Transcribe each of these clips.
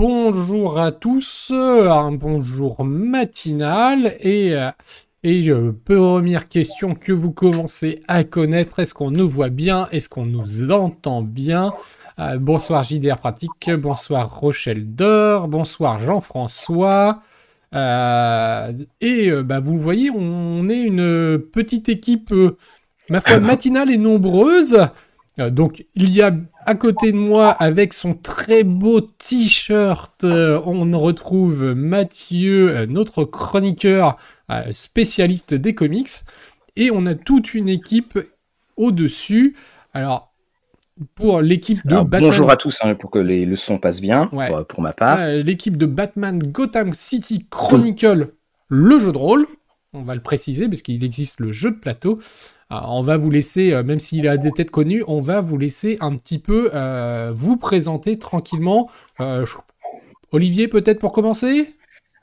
bonjour à tous, un bonjour matinal et, euh, et euh, première question que vous commencez à connaître, est-ce qu'on nous voit bien, est-ce qu'on nous entend bien? Euh, Bonsoir JDR Pratique, bonsoir Rochelle Dor, bonsoir Jean-François. Euh, et euh, bah, vous le voyez, on est une petite équipe, euh, ma foi, matinale et nombreuse. Euh, donc il y a à côté de moi avec son très beau t-shirt, euh, on retrouve Mathieu, euh, notre chroniqueur spécialiste des comics, et on a toute une équipe au-dessus. Alors pour l'équipe de Alors, Batman, bonjour à tous, hein, pour que les, le son passe bien, Ouais. pour, pour ma part. euh, l'équipe de Batman Gotham City Chronicle, le jeu de rôle. On va le préciser parce qu'il existe le jeu de plateau. Alors, on va vous laisser, euh, même s'il a des têtes connues, on va vous laisser un petit peu euh, vous présenter tranquillement. Euh, je- Olivier, peut-être pour commencer?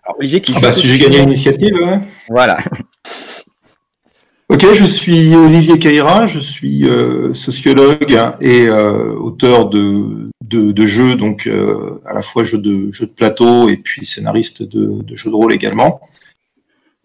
Alors, Olivier qui Ah bah, si j'ai gagné l'initiative. ouais. Voilà. Ok, je suis Olivier Caïra, je suis euh, sociologue et euh, auteur de, de, de jeux, donc euh, à la fois jeux de, jeux de plateau et puis scénariste de, de jeux de rôle également.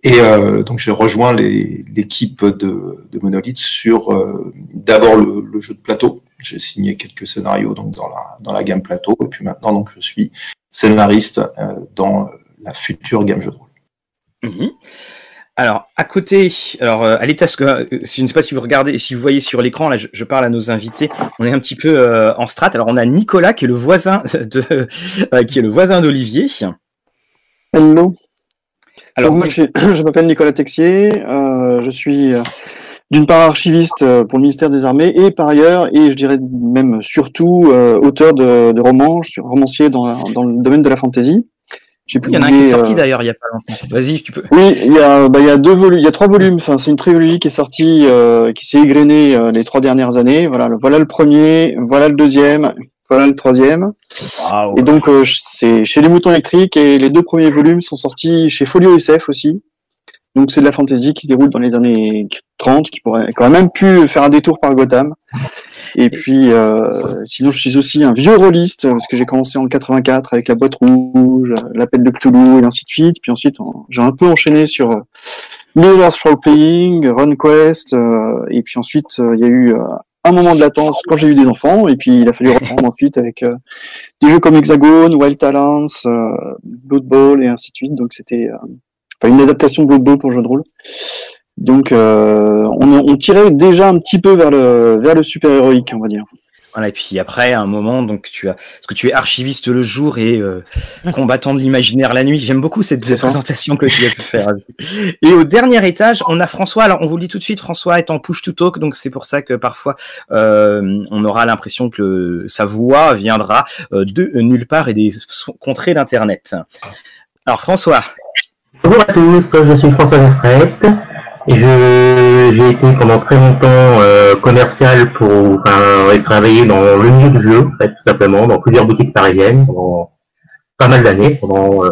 Et euh, donc j'ai rejoint les- l'équipe de, de Monolith sur euh, d'abord le, le jeu de plateau. J'ai signé quelques scénarios donc dans la, dans la gamme plateau et puis maintenant donc je suis scénariste euh, dans la future gamme jeu de rôle. Mhm. Alors, à côté, alors euh, à l'état, ce que- euh, je ne sais pas si vous regardez, si vous voyez sur l'écran, là, je, je parle à nos invités. On est un petit peu euh, en strat. Alors, on a Nicolas qui est le voisin de, euh, qui est le voisin d'Olivier. Hello. Alors, moi, je, suis- je m'appelle Nicolas Texier. euh, je suis euh, d'une part archiviste euh, pour le ministère des Armées et par ailleurs, et je dirais même surtout, euh, auteur de, de romans. Je suis romancier dans, la- dans le domaine de la fantasy. J'ai il y en a un qui est sorti d'ailleurs il y a pas longtemps. Vas-y, tu peux. Oui, il y a, bah, il y a deux volumes, il y a trois volumes. Enfin, c'est une trilogie qui est sortie, euh, qui s'est égrenée euh, les trois dernières années. Voilà, le, voilà le premier, voilà le deuxième, voilà le troisième. Et donc, euh, c'est chez les Moutons Électriques et les deux premiers volumes sont sortis chez Folio SF aussi. Donc, c'est de la fantasy qui se déroule dans les années 30, qui pourrait quand même pu faire un détour par Gotham. Et puis, euh, sinon, je suis aussi un vieux rôliste, parce que j'ai commencé en 84 avec la boîte rouge, l'appel de Cthulhu, et ainsi de suite. Puis ensuite, en- j'ai un peu enchaîné sur euh, Earth Role Playing, RunQuest, euh, et puis ensuite, euh, il y a eu euh, un moment de latence quand j'ai eu des enfants, et puis il a fallu reprendre ensuite avec euh, des jeux comme Hexagone, Wild Talents, euh, Blood Bowl et ainsi de suite. Donc c'était euh, une adaptation de Blood Bowl pour jeu de rôle. Donc euh, on, on tirait déjà un petit peu vers le vers le super héroïque, on va dire. Voilà, et puis après, à un moment, donc tu as, parce que tu es archiviste le jour et euh, combattant de l'imaginaire la nuit. J'aime beaucoup cette présentation que tu as pu faire. Et au dernier étage, on a François. Alors, on vous le dit tout de suite, François est en push to talk, donc c'est pour ça que parfois euh, on aura l'impression que sa voix viendra euh, de nulle part et des contrées d'internet. Alors, François. Bonjour à tous, je suis François Nesrect et je j'ai été pendant très longtemps euh, commercial pour enfin j'ai travaillé dans le milieu du jeu en fait, tout simplement dans plusieurs boutiques parisiennes pendant pas mal d'années pendant euh,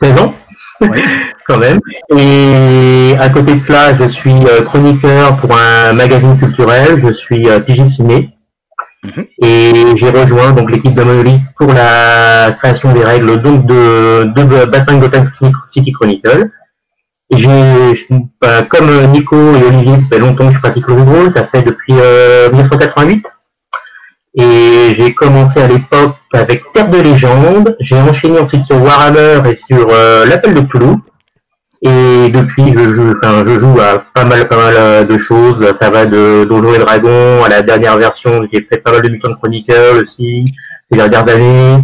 16 ans Oui. quand même et à côté de cela je suis euh, chroniqueur pour un magazine culturel je suis euh, pigiste ciné Mhm. et j'ai rejoint donc l'équipe de Monolith pour la création des règles donc de, de Batman Gotham City Chronicle. Je- bah, comme Nico et Olivier, ça fait longtemps que je pratique le rôle, ça fait depuis euh, 1988. Et j'ai commencé à l'époque avec Terre de légende, j'ai enchaîné ensuite sur Warhammer et sur euh, l'appel de Cthulhu. Et depuis, je joue, enfin, je joue à pas mal, pas mal euh, de choses. Ça va de Donjons et Dragons à la dernière version. J'ai fait pas mal de Mutant Chronicle aussi ces dernières années.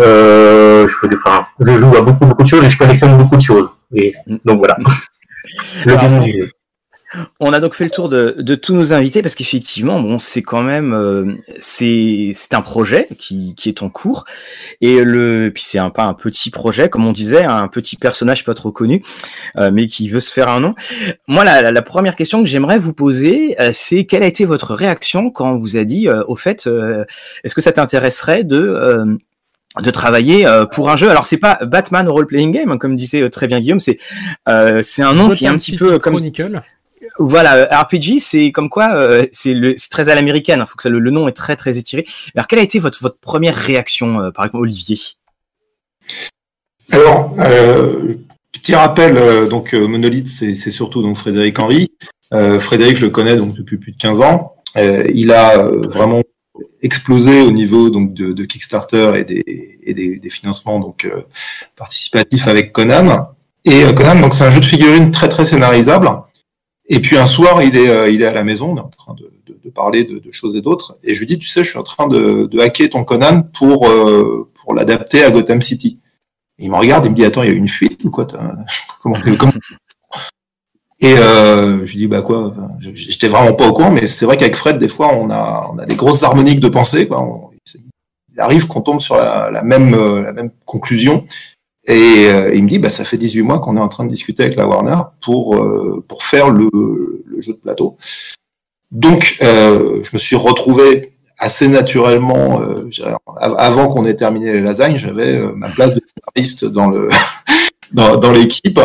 Euh, je fais enfin, je joue à beaucoup, beaucoup de choses et je collectionne beaucoup de choses. Et donc voilà. Le Alors, du jeu. On a donc fait le tour de, de tous nos invités parce qu'effectivement, bon, c'est quand même, euh, c'est c'est un projet qui, qui est en cours et le puis c'est un pas un petit projet comme on disait, un petit personnage pas trop connu, euh, mais qui veut se faire un nom. Moi, la, la, la première question que j'aimerais vous poser, euh, c'est quelle a été votre réaction quand on vous a dit, euh, au fait, euh, est-ce que ça t'intéresserait de euh, de travailler euh, pour un jeu. Alors c'est pas Batman role playing game hein, comme disait euh, très bien Guillaume, c'est euh, c'est un nom qui est un petit City peu comme Chronicle. Voilà, RPG, c'est comme quoi, euh, c'est très à l'américaine. Il faut que ça, le, le nom est très très étiré. Alors, quelle a été votre votre première réaction, euh, par exemple, Olivier? Alors, euh, petit rappel, euh, donc euh, Monolith, c'est c'est surtout donc Frédéric Henry. Euh, Frédéric, je le connais donc depuis plus de 15 ans. Euh, il a vraiment explosé au niveau donc de, Kickstarter et des, et des, financements donc euh, participatifs avec Conan. Et euh, Conan, donc c'est un jeu de figurines très très scénarisable. Et puis un soir, il est, euh, il est à la maison, on est en train de, de, parler de, choses et d'autres. Et je lui dis, tu sais, je suis en train de, hacker ton Conan pour, pour l'adapter à Gotham City. Il me regarde, il me dit Attends, il y a une fuite ou quoi Comment t'es comment- Et euh, je dis Bah quoi J'étais vraiment pas au courant, mais c'est vrai qu'avec Fred, des fois, on a, on a des grosses harmoniques de pensée. Quoi. Il arrive qu'on tombe sur la, même, euh, la même conclusion. Et euh, il me dit Bah ça fait 18 mois qu'on est en train de discuter avec la Warner pour, euh, pour faire le, jeu de plateau. Donc, euh, je me suis retrouvé assez naturellement, avant qu'on ait terminé les lasagnes, j'avais ma place de scénariste dans le dans l'équipe.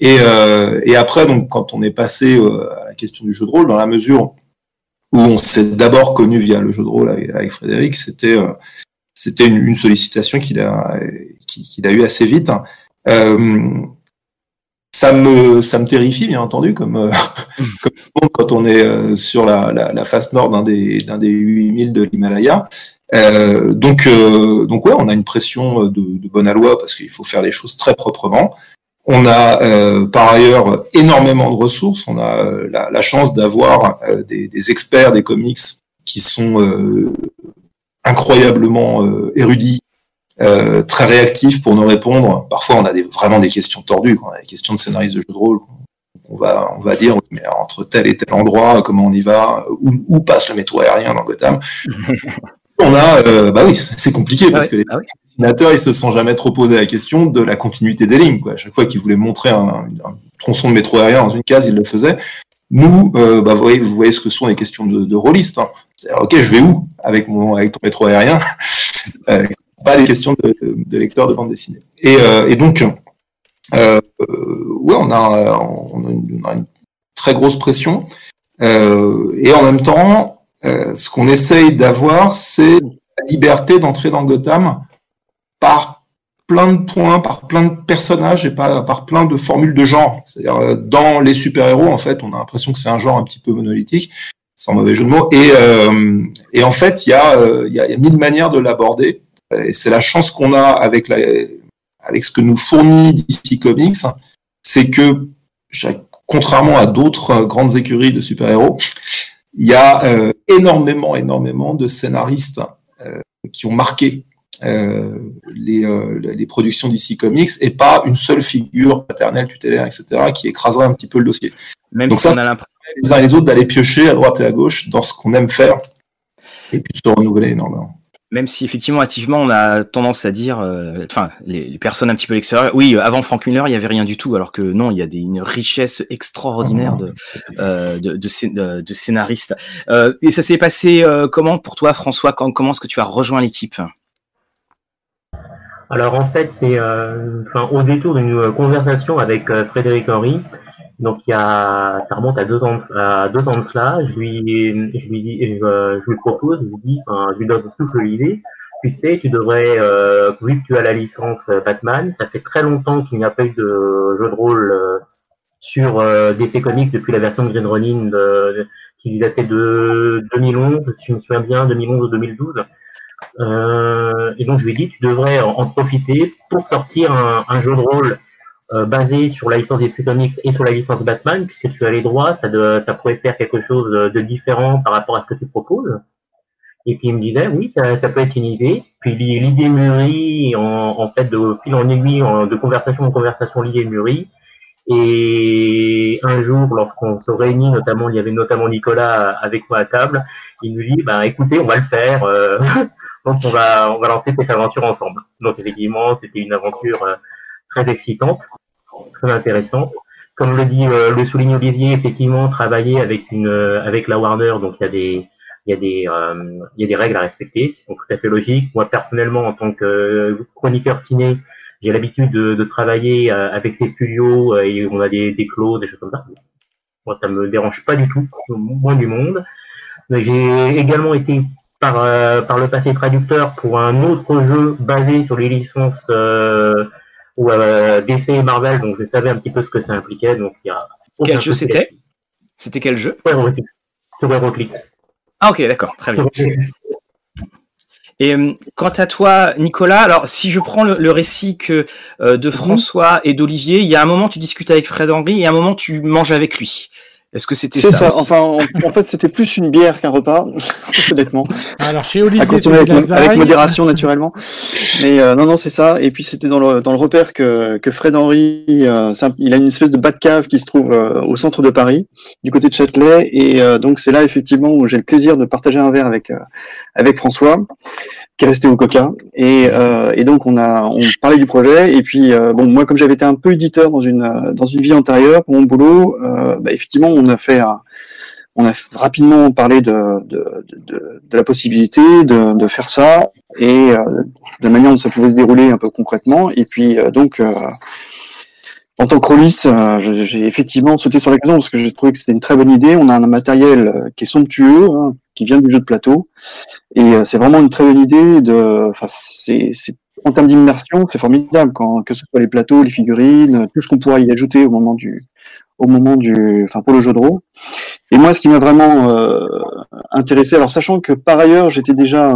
Et, euh, et après, donc, quand on est passé euh, à la question du jeu de rôle, dans la mesure où on s'est d'abord connu via le jeu de rôle avec, avec Frédéric, c'était euh, c'était une, une sollicitation qu'il a qu'il a eu assez vite. Euh, ça me ça me terrifie bien entendu comme, comme quand on est sur la, la, la face nord d'un des d'un des 8000 de l'Himalaya. Donc, donc ouais, on a une pression de, de bonne aloi parce qu'il faut faire les choses très proprement. On a euh, par ailleurs énormément de ressources. On a euh, la, la chance d'avoir euh, des, experts des comics qui sont incroyablement érudits, très réactifs pour nous répondre. Parfois, on a vraiment des questions tordues. On a des questions de scénaristes de jeux de rôle. On va, on va dire, mais entre tel et tel endroit, comment on y va, où, où passe le métro aérien dans Gotham? on a, euh, bah oui, c'est compliqué parce Ah que les ah dessinateurs, ils se sont jamais trop posé la question de la continuité des lignes. Quoi. À chaque fois qu'ils voulaient montrer un, un tronçon de métro aérien dans une case, ils le faisaient. Nous, euh, bah, vous, voyez, vous voyez ce que sont les questions de, de rôlistes. Hein. C'est-à-dire, Ok, je vais où avec, mon, avec ton métro aérien? Euh, Pas les questions de, de lecteurs de bande dessinée. Et, et donc, ouais, on a, on a une, on a une très grosse pression. Et en même temps, euh, ce qu'on essaye d'avoir, c'est la liberté d'entrer dans Gotham par plein de points, par plein de personnages et par, par plein de formules de genre. C'est-à-dire, euh, dans les super-héros, en fait, on a l'impression que c'est un genre un petit peu monolithique, sans mauvais jeu de mots. Et, euh, et en fait, il y, a, euh, y, a, mille manières de l'aborder. Et c'est la chance qu'on a avec, la, avec ce que nous fournit DC Comics, c'est que, contrairement à d'autres grandes écuries de super-héros, il y a euh, énormément, énormément de scénaristes euh, qui ont marqué euh, les, euh, les productions d'ici Comics et pas une seule figure paternelle, tutélaire, etc., qui écraserait un petit peu le dossier. Même Donc si ça, on a l'impression. Les uns et les autres d'aller piocher à droite et à gauche dans ce qu'on aime faire et puis de se renouveler énormément. Même si effectivement, activement, on a tendance à dire, euh, enfin, les, les personnes un petit peu l'extérieur, oui, avant Frank Miller, il y avait rien du tout, alors que non, il y a des, une richesse extraordinaire de, euh, de, de, de- scénaristes. Euh, et ça s'est passé euh, comment pour toi, François quand, Comment est-ce que tu as rejoint l'équipe? Alors en fait, c'est euh, enfin, au détour d'une euh, conversation avec euh, Frédéric Henry. Donc il y a, ça remonte à deux ans, à deux ans de cela. Je lui, je lui dis, je, je lui propose, je lui dis, enfin, je lui donne souffle l'idée. Tu sais, tu devrais, euh, vu que tu as la licence euh, Batman, ça fait très longtemps qu'il n'y a pas eu de jeu de rôle euh, sur euh, DC Comics depuis la version Green Ronin qui datait de 2011, si je me souviens bien, 2011 ou 2012. Euh, et donc je lui ai dit, tu devrais en, profiter pour sortir un jeu de rôle euh, basé sur la licence DC Comics et sur la licence Batman, puisque tu as les droits, ça, de, ça pourrait faire quelque chose de différent par rapport à ce que tu proposes. Et puis il me disait, oui, ça, ça peut être une idée. Puis l'idée mûrit, en, en fait, de fil en aiguille, en- de conversation en conversation, l'idée mûrit. Et un jour, lorsqu'on se réunit, notamment, il y avait notamment Nicolas avec moi à table, il nous dit, bah, écoutez, on va le faire. euh, donc on va, on va lancer cette aventure ensemble. Donc effectivement, c'était une aventure euh, très excitante, très intéressante. Comme le dit, euh, le souligne Olivier, effectivement, travailler avec une, euh, avec la Warner, donc il y a des, il y a des, euh, il y a des règles à respecter qui sont tout à fait logiques. Moi personnellement, en tant que euh, chroniqueur ciné, j'ai l'habitude de, de travailler euh, avec ces studios euh, et on a des, des clauses, des choses comme ça. moi ça me dérange pas du tout, moins du monde. J'ai également été par, par le passé traducteur pour un autre jeu basé sur les licences ou DC et Marvel, donc je savais un petit peu ce que ça impliquait. Donc il y a quel jeu c'était C'était quel jeu Sur Heroclix. Ah ok, d'accord, très bien. Et euh, quant à toi, Nicolas, alors si je prends le, récit que euh, de mhm. François et d'Olivier, il y a un moment tu discutes avec Fred Henry et un moment tu manges avec lui. Est-ce que c'était ça C'est ça. Enfin, en, fait, c'était plus une bière qu'un repas, honnêtement. Alors chez Olivier, avec, avec, modération naturellement. Mais euh, non, non, c'est ça. Et puis c'était dans le dans le repère que que Fred Henry, euh, il a une espèce de bas de cave qui se trouve euh, au centre de Paris, du côté de Châtelet. Et donc c'est là effectivement où j'ai le plaisir de partager un verre avec avec François qui est resté au Coca. Et, euh, et donc on a on parlait du projet. Et puis euh, bon, moi comme j'avais été un peu éditeur dans une dans une vie antérieure pour mon boulot, euh, bah, effectivement on a fait on a rapidement parlé de, de, de, de la possibilité de, de, faire ça et euh, de la manière dont ça pouvait se dérouler un peu concrètement. Et puis euh, donc en tant que rôliste, j'ai effectivement sauté sur l'occasion parce que j'ai trouvé que c'était une très bonne idée. On a un matériel qui est somptueux, hein, qui vient du jeu de plateau. Et euh, c'est vraiment une très bonne idée. De, enfin, c'est, en termes d'immersion, c'est formidable quand que ce soit les plateaux, les figurines, tout ce qu'on pourra y ajouter au moment du, au moment du, enfin pour le jeu de rôle. Et moi, ce qui m'a vraiment euh, intéressé, alors sachant que par ailleurs, j'étais déjà,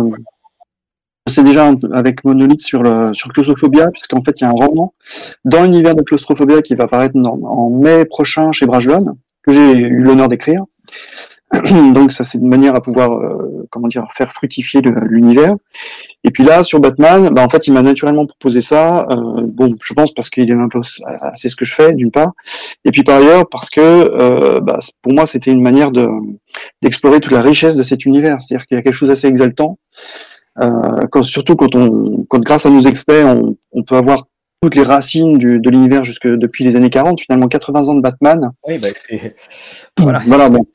c'est déjà avec Monolith sur le sur Claustrophobia, puisqu'en fait il y a un roman dans l'univers de Claustrophobia qui va apparaître en, mai prochain chez Brajlon, que j'ai eu l'honneur d'écrire. Donc ça c'est une manière à pouvoir euh, comment dire faire fructifier l'univers. Et puis là sur Batman, bah, en fait il m'a naturellement proposé ça. Euh, bon, je pense parce qu'il est un peu c'est ce que je fais d'une part, et puis par ailleurs parce que euh, bah, pour moi c'était une manière de d'explorer toute la richesse de cet univers. C'est-à-dire qu'il y a quelque chose d'assez exaltant. Quand, surtout quand on quand grâce à nos experts on, on peut avoir toutes les racines du, de l'univers jusque depuis les années 40, finalement 80 ans de Batman. Oui, bah, voilà, voilà bon.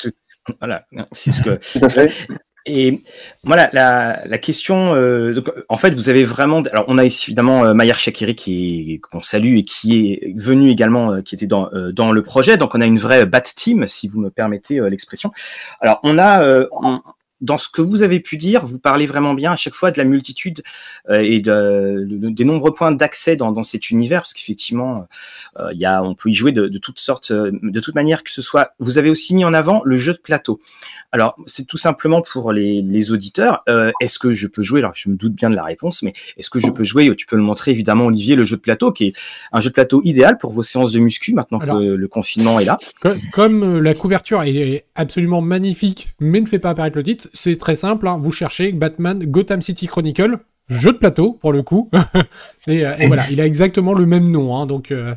Voilà, c'est ce que. Et voilà, la, la question, euh, donc, en fait, vous avez vraiment. Alors, on a évidemment euh, Maillard Shakiri qui qu'on salue et qui est venu également, euh, qui était dans euh, dans le projet. Donc, on a une vraie bat team, si vous me permettez l'expression. Alors, on a dans ce que vous avez pu dire, vous parlez vraiment bien à chaque fois de la multitude euh, et de, des nombreux points d'accès dans, dans, cet univers, parce qu'effectivement, euh, il y a, on peut y jouer de, de toutes sortes, de toute manière que ce soit. Vous avez aussi mis en avant le jeu de plateau. Alors, c'est tout simplement pour les, les auditeurs. Euh, est-ce que je peux jouer? Alors, je me doute bien de la réponse, mais est-ce que je peux jouer? Tu peux le montrer évidemment, Olivier, le jeu de plateau, qui est un jeu de plateau idéal pour vos séances de muscu maintenant que le, confinement est là. Comme, comme la couverture est absolument magnifique, mais ne fait pas apparaître le titre, c'est très simple. Hein. Vous cherchez Batman Gotham City Chronicle, jeu de plateau pour le coup. et, euh, et, voilà, il a exactement le même nom. Hein, donc, euh,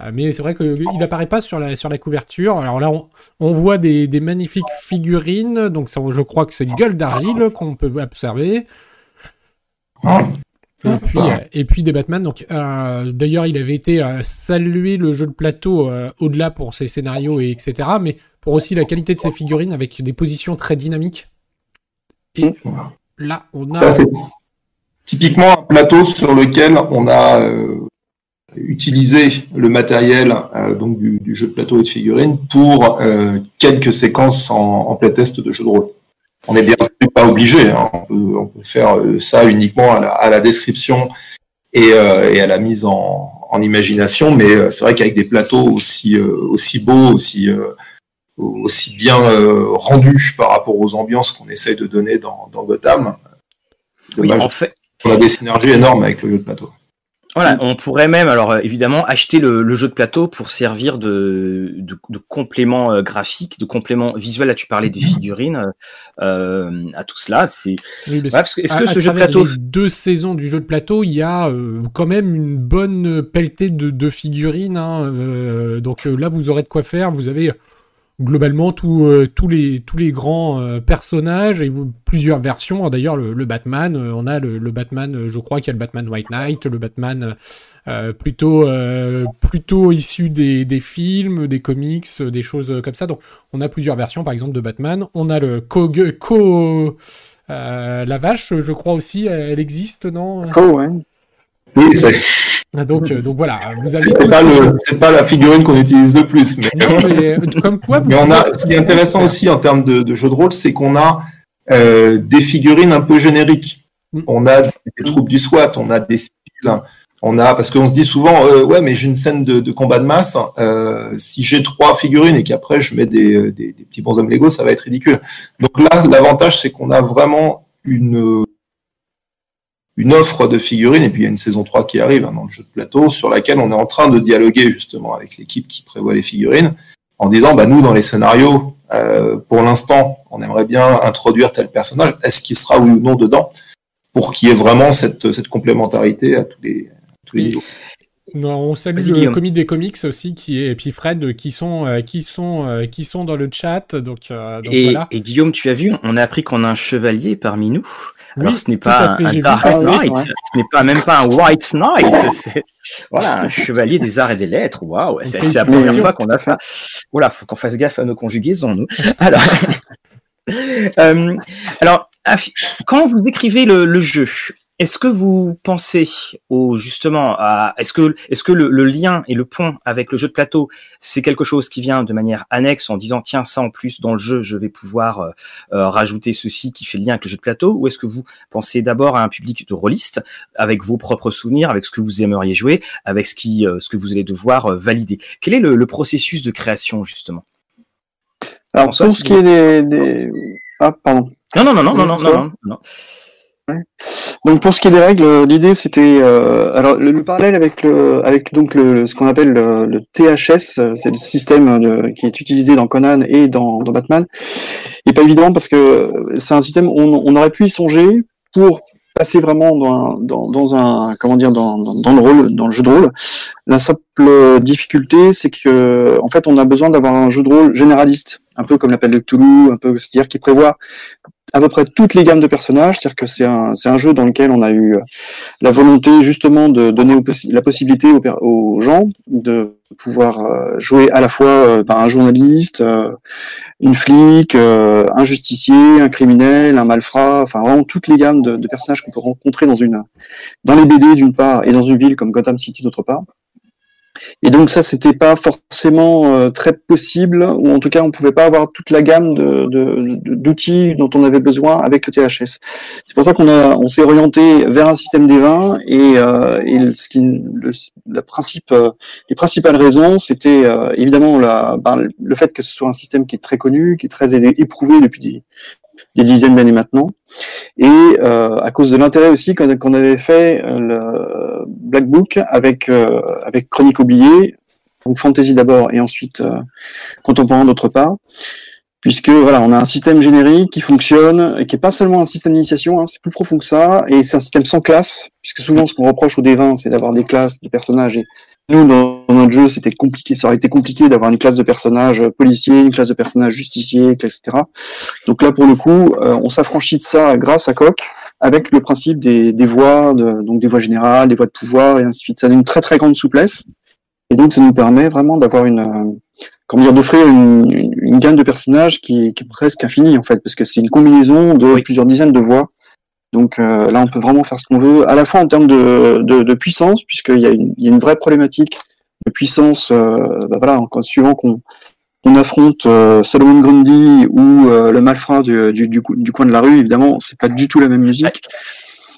euh mais c'est vrai qu'il n'apparaît pas sur la, sur la couverture. Alors là, on, on voit des, des, magnifiques figurines. Donc ça, je crois que c'est Gueule d'Argile qu'on peut observer. Et puis, et puis des Batman. Donc, euh, d'ailleurs, il avait été euh, salué le jeu de plateau au-delà pour ses scénarios et etc. Mais pour aussi la qualité de ses figurines avec des positions très dynamiques. Et mmh. là, on a. Ça, c'est typiquement un plateau sur lequel on a euh, utilisé le matériel euh, donc du, du, jeu de plateau et de figurines pour euh, quelques séquences en, en playtest de jeu de rôle. On n'est bien pas obligé, hein. on, peut, on, peut, faire euh, ça uniquement à la, à la description et, euh, et, à la mise en, en imagination, mais euh, c'est vrai qu'avec des plateaux aussi, aussi beaux, aussi aussi bien euh, rendu par rapport aux ambiances qu'on essaye de donner dans, dans Gotham. oui, en fait. On a des synergies énormes avec le jeu de plateau. Voilà, on pourrait même, alors euh, évidemment, acheter le, le, jeu de plateau pour servir de, de, de complément euh, graphique, de complément visuel. Là, tu parlais des figurines, euh, à tout cela. C'est. Oui, ouais, est-ce que à, ce à jeu de plateau, les deux saisons du jeu de plateau, il y a euh, quand même une bonne pelletée de, de figurines. Hein, donc là, vous aurez de quoi faire. Vous avez globalement tout, euh, tous, les, tous les grands euh, personnages et plusieurs versions. D'ailleurs, le, le, Batman, euh, on a le, le, Batman, je crois qu'il y a le Batman White Knight, le Batman plutôt, plutôt issu des, des, films, des comics, des choses comme ça. Donc, on a plusieurs versions, par exemple, de Batman. On a le Co... co la vache, je crois aussi, elle existe, non? Co, ouais. Oui, ça, Donc, euh, donc voilà, vous avez. C'est pas, le- pas la figurine qu'on utilise le plus, mais, Non, mais, euh, comme quoi, vous mais on a. Ce qui est intéressant aussi en termes de, de jeu de rôle, c'est qu'on a euh, des figurines un peu génériques. Mm. On a des troupes du SWAT, on a des civils, on a parce qu'on se dit souvent, euh, ouais, mais j'ai une scène de, de combat de masse. euh, si j'ai trois figurines et qu'après je mets des, euh, des, des petits bonshommes Lego, ça va être ridicule. Donc là, l'avantage, c'est qu'on a vraiment une une offre de figurines, et puis il y a une saison 3 qui arrive hein, dans le jeu de plateau, sur laquelle on est en train de dialoguer justement avec l'équipe qui prévoit les figurines, en disant, bah, nous, dans les scénarios, euh, pour l'instant, on aimerait bien introduire tel personnage, est-ce qu'il sera oui ou non dedans, pour qu'il y ait vraiment cette, cette complémentarité à tous les, à tous les Oui. niveaux? Non, on salue le comité des comics aussi qui est et puis Fred euh, qui sont euh, qui sont euh, qui sont dans le chat donc, euh, donc Et, voilà. et Guillaume, tu as vu, on a appris qu'on a un chevalier parmi nous. Alors, Oui, ce n'est pas fait, un, Dark. Knight, Ouais. ce n'est pas même pas un White Knight, c'est voilà, un chevalier des arts et des lettres. Waouh, c'est c'est la première fois qu'on a fait. Voilà, faut qu'on fasse gaffe à nos conjugaisons, nous. Alors, Euh, alors quand vous écrivez le, le jeu, est-ce que vous pensez au justement à est-ce que est-ce que le, le lien et le pont avec le jeu de plateau c'est quelque chose qui vient de manière annexe en disant tiens ça en plus dans le jeu je vais pouvoir euh, euh, rajouter ceci qui fait lien avec le jeu de plateau? Ou est-ce que vous pensez d'abord à un public de rôlistes avec vos propres souvenirs avec ce que vous aimeriez jouer avec ce qui euh, ce que vous allez devoir euh, valider? Quel est le, le processus de création justement? Alors, François, pour ce qui est des, des- Ah, pardon. non non non non non non non, non, Donc pour ce qui est des règles, euh, l'idée c'était euh, alors le, le parallèle avec le avec donc le, ce qu'on appelle le, THS, euh, c'est le système de- qui est utilisé dans Conan et dans, dans Batman, est pas évident parce que c'est un système on, on aurait pu y songer pour passer vraiment dans un, dans, dans un comment dire dans, dans, le rôle dans le jeu de rôle. La simple difficulté c'est que en fait on a besoin d'avoir un jeu de rôle généraliste, un peu comme l'appel de Cthulhu, un peu c'est-à-dire qui prévoit à peu près toutes les gammes de personnages, c'est-à-dire que c'est un, jeu dans lequel on a eu euh, la volonté justement de donner la possibilité aux, gens de pouvoir euh, jouer à la fois euh, un journaliste, une flic, un justicier, un criminel, un malfrat, enfin vraiment toutes les gammes de, de personnages qu'on peut rencontrer dans une dans les BD d'une part et dans une ville comme Gotham City d'autre part. Et donc ça, c'était pas forcément euh, très possible, ou en tout cas, on pouvait pas avoir toute la gamme de- de- de- d'outils dont on avait besoin avec le THS. C'est pour ça qu'on a, on s'est orienté vers un système des vins, et, euh, et ce qui, le, la principe, euh, les principales raisons, c'était euh, évidemment la, ben, le fait que ce soit un système qui est très connu, qui est très éprouvé depuis des, des dizaines d'années maintenant, et euh, à cause de l'intérêt aussi qu'on avait fait euh, le Black Book avec euh, avec Chronique oubliée, donc fantasy d'abord et ensuite euh, contemporain d'autre part, puisque voilà, on a un système générique qui fonctionne et qui est pas seulement un système d'initiation, hein, c'est plus profond que ça, et c'est un système sans classe, puisque souvent ce qu'on reproche au D20, c'est d'avoir des classes de personnages et nous, dans notre jeu, c'était compliqué. Ça aurait été compliqué d'avoir une classe de personnages policiers, une classe de personnages justiciers, etc. Donc là, pour le coup, euh, on s'affranchit de ça grâce à Coq, avec le principe des, des voix, de, donc des voix générales, des voix de pouvoir, et ainsi de suite. Ça donne une très très grande souplesse, et donc ça nous permet vraiment d'avoir une, euh, comment dire, d'offrir une, une, une gamme de personnages qui, qui est presque infinie en fait, parce que c'est une combinaison de Oui. plusieurs dizaines de voix. Donc euh, là, on peut vraiment faire ce qu'on veut, à la fois en termes de, de, puissance, puisqu'il y, a une- y a une vraie problématique de puissance, euh, bah voilà, suivant qu'on affronte euh, Solomon Grundy ou euh, le malfrat du, du, du coin de la rue, évidemment, c'est pas du tout la même musique.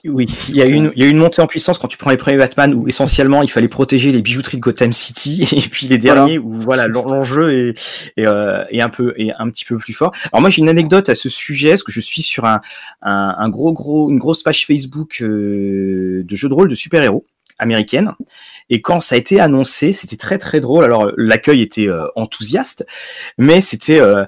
Oui, il y, a eu une, il y a eu une montée en puissance quand tu prends les premiers Batman où essentiellement il fallait protéger les bijouteries de Gotham City et puis les Voilà. derniers où voilà l'en- l'enjeu est, est, euh, est un peu est un petit peu plus fort. Alors moi j'ai une anecdote à ce sujet parce que je suis sur un, un, un gros gros une grosse page Facebook euh, de jeux de rôle de super héros américaine et quand ça a été annoncé c'était très très drôle. Alors l'accueil était euh, enthousiaste mais c'était euh,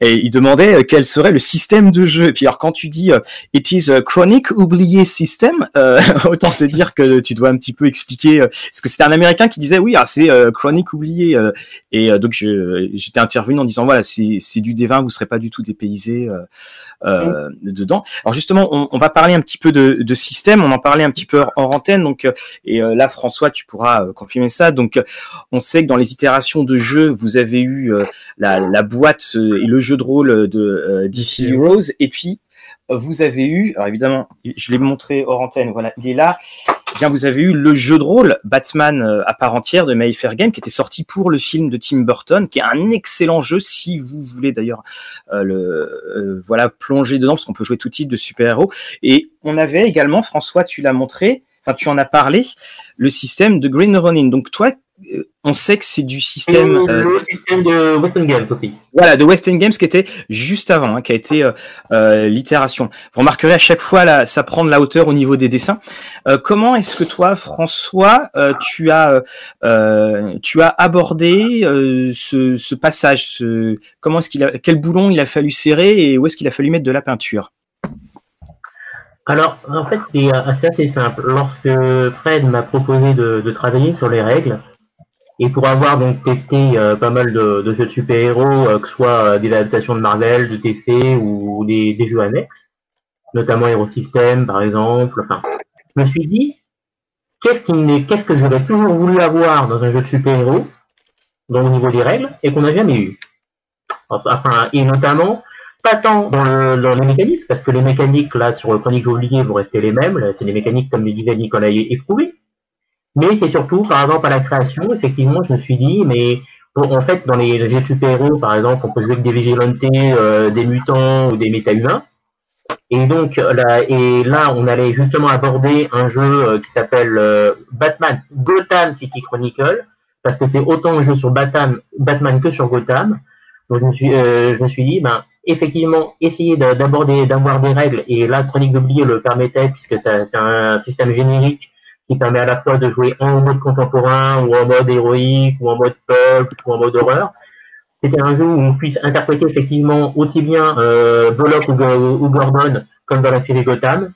et il demandait euh, quel serait le système de jeu et puis alors quand tu dis euh, It is a chronic oublié system. Euh, autant te dire que tu dois un petit peu expliquer. euh, parce que c'était un Américain qui disait oui, ah, c'est chronic oublié. et donc je- j'étais intervenu en disant voilà, c'est c'est du D20, vous serez pas du tout dépaysé dedans. Alors justement, on, on va parler un petit peu de, de système. On en parlait un petit peu hors antenne. Donc et là, François, tu pourras euh, confirmer ça. Donc euh, on sait que dans les itérations de jeu, vous avez eu euh, la, la boîte et le jeu de rôle de DC Heroes, et puis vous avez eu, alors évidemment, je l'ai montré hors antenne, voilà, il est là, eh bien vous avez eu le jeu de rôle Batman à part entière de Mayfair Game qui était sorti pour le film de Tim Burton, qui est un excellent jeu si vous voulez d'ailleurs euh, le euh, voilà plonger dedans parce qu'on peut jouer tout type de super-héros. Et on avait également, François, tu l'as montré, enfin tu en as parlé, le système de Green Running. Donc toi, euh, on sait que c'est du système. Euh, le système de Western Games aussi. Voilà, de Western Games qui était juste avant, hein, qui a été euh, l'itération. Vous remarquerez à chaque fois là, ça prend de la hauteur au niveau des dessins. comment est-ce que toi, François, tu as tu as abordé ce, passage ce, Comment est-ce qu'il a quel boulon il a fallu serrer et où est-ce qu'il a fallu mettre de la peinture? Alors, en fait, c'est assez, simple. Lorsque Fred m'a proposé de, travailler sur les règles, et pour avoir donc testé euh, pas mal de, jeux de super-héros, euh, que ce soit euh, des adaptations de Marvel, de TC ou des, jeux annexes, notamment Hero System par exemple, je me suis dit, qu'est-ce qui qu'est-ce que j'aurais toujours voulu avoir dans un jeu de super-héros, donc au niveau des règles, et qu'on n'a jamais eu. Enfin, et notamment, pas tant dans, les mécaniques, parce que les mécaniques là sur le chronique oublié vont rester les mêmes, c'est des mécaniques comme le disait Nicolas éprouvé, mais c'est surtout, par exemple, à la création, effectivement, je me suis dit, mais en fait, dans les jeux de super-héros, par exemple, on peut jouer avec des vigilantés, euh, des mutants ou des méta-humains. Et donc, là, et là, on allait justement aborder un jeu euh, qui s'appelle euh, Batman Gotham City Chronicle, parce que c'est autant un jeu sur Batman que sur Gotham. Donc, je me suis, je me suis dit, ben, effectivement, essayer d'aborder, d'avoir des règles, et là, Chronique d'oublier le permettait, puisque c'est un système générique qui permet à la fois de jouer en mode contemporain ou en mode héroïque ou en mode pulp ou en mode horreur. C'était un jeu où on puisse interpréter effectivement aussi bien euh, Bullock ou, Gordon comme dans la série Gotham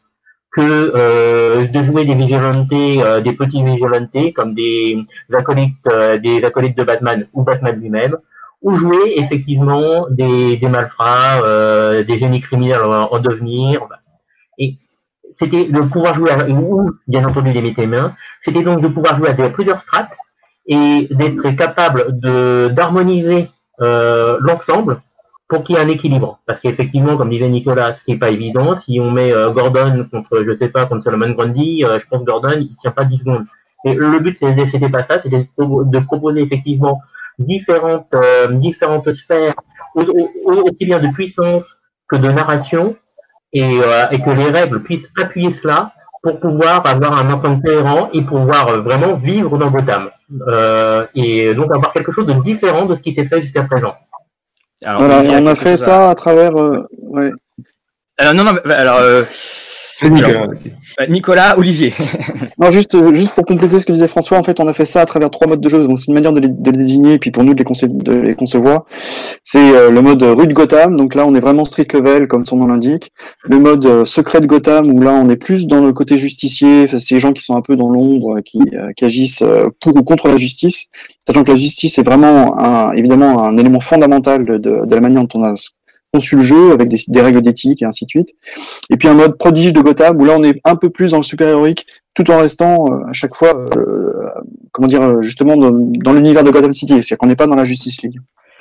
que euh, de jouer des vigilantés, euh, des petits vigilantés comme des acolytes, euh, des acolytes de Batman ou Batman lui-même, ou jouer effectivement des, des malfrats, euh, des génies criminels en, en devenir. Et c'était de pouvoir jouer, à, ou bien entendu les mains, c'était donc de pouvoir jouer à plusieurs strates et d'être capable de d'harmoniser euh, l'ensemble pour qu'il y ait un équilibre. Parce qu'effectivement, comme disait Nicolas, c'est pas évident. Si on met euh, Gordon contre, je sais pas, contre Solomon Grundy, euh, je pense Gordon, il tient pas 10 secondes. Et le but, c'était pas ça, c'était de proposer effectivement différentes, différentes sphères, aussi bien de puissance que de narration, euh, et, que les règles puissent appuyer cela pour pouvoir avoir un ensemble cohérent et pouvoir euh, vraiment vivre dans Gotham. Euh, et donc avoir quelque chose de différent de ce qui s'est fait jusqu'à présent. Alors, on a fait ça à, travers. ouais. Alors non, non, alors Nicolas. Euh, Nicolas, Olivier. non, juste, juste pour compléter ce que disait François, en fait, on a fait ça à travers trois modes de jeu. Donc, c'est une manière de les, désigner, et puis pour nous de les, de les concevoir. C'est euh, le mode rue de Gotham. Donc là, on est vraiment street level, comme son nom l'indique. Le mode euh, secret de Gotham, où là, on est plus dans le côté justicier. Enfin, c'est les gens qui sont un peu dans l'ombre, qui, qui agissent pour ou contre la justice. Sachant que la justice est vraiment, un, évidemment, un élément fondamental de, de la manière dont on a conçu le jeu avec des, règles d'éthique et ainsi de suite. Et puis un mode prodige de Gotham où là on est un peu plus dans le super héroïque tout en restant euh, à chaque fois, euh, comment dire, justement dans, l'univers de Gotham City. C'est-à-dire qu'on n'est pas dans la Justice League.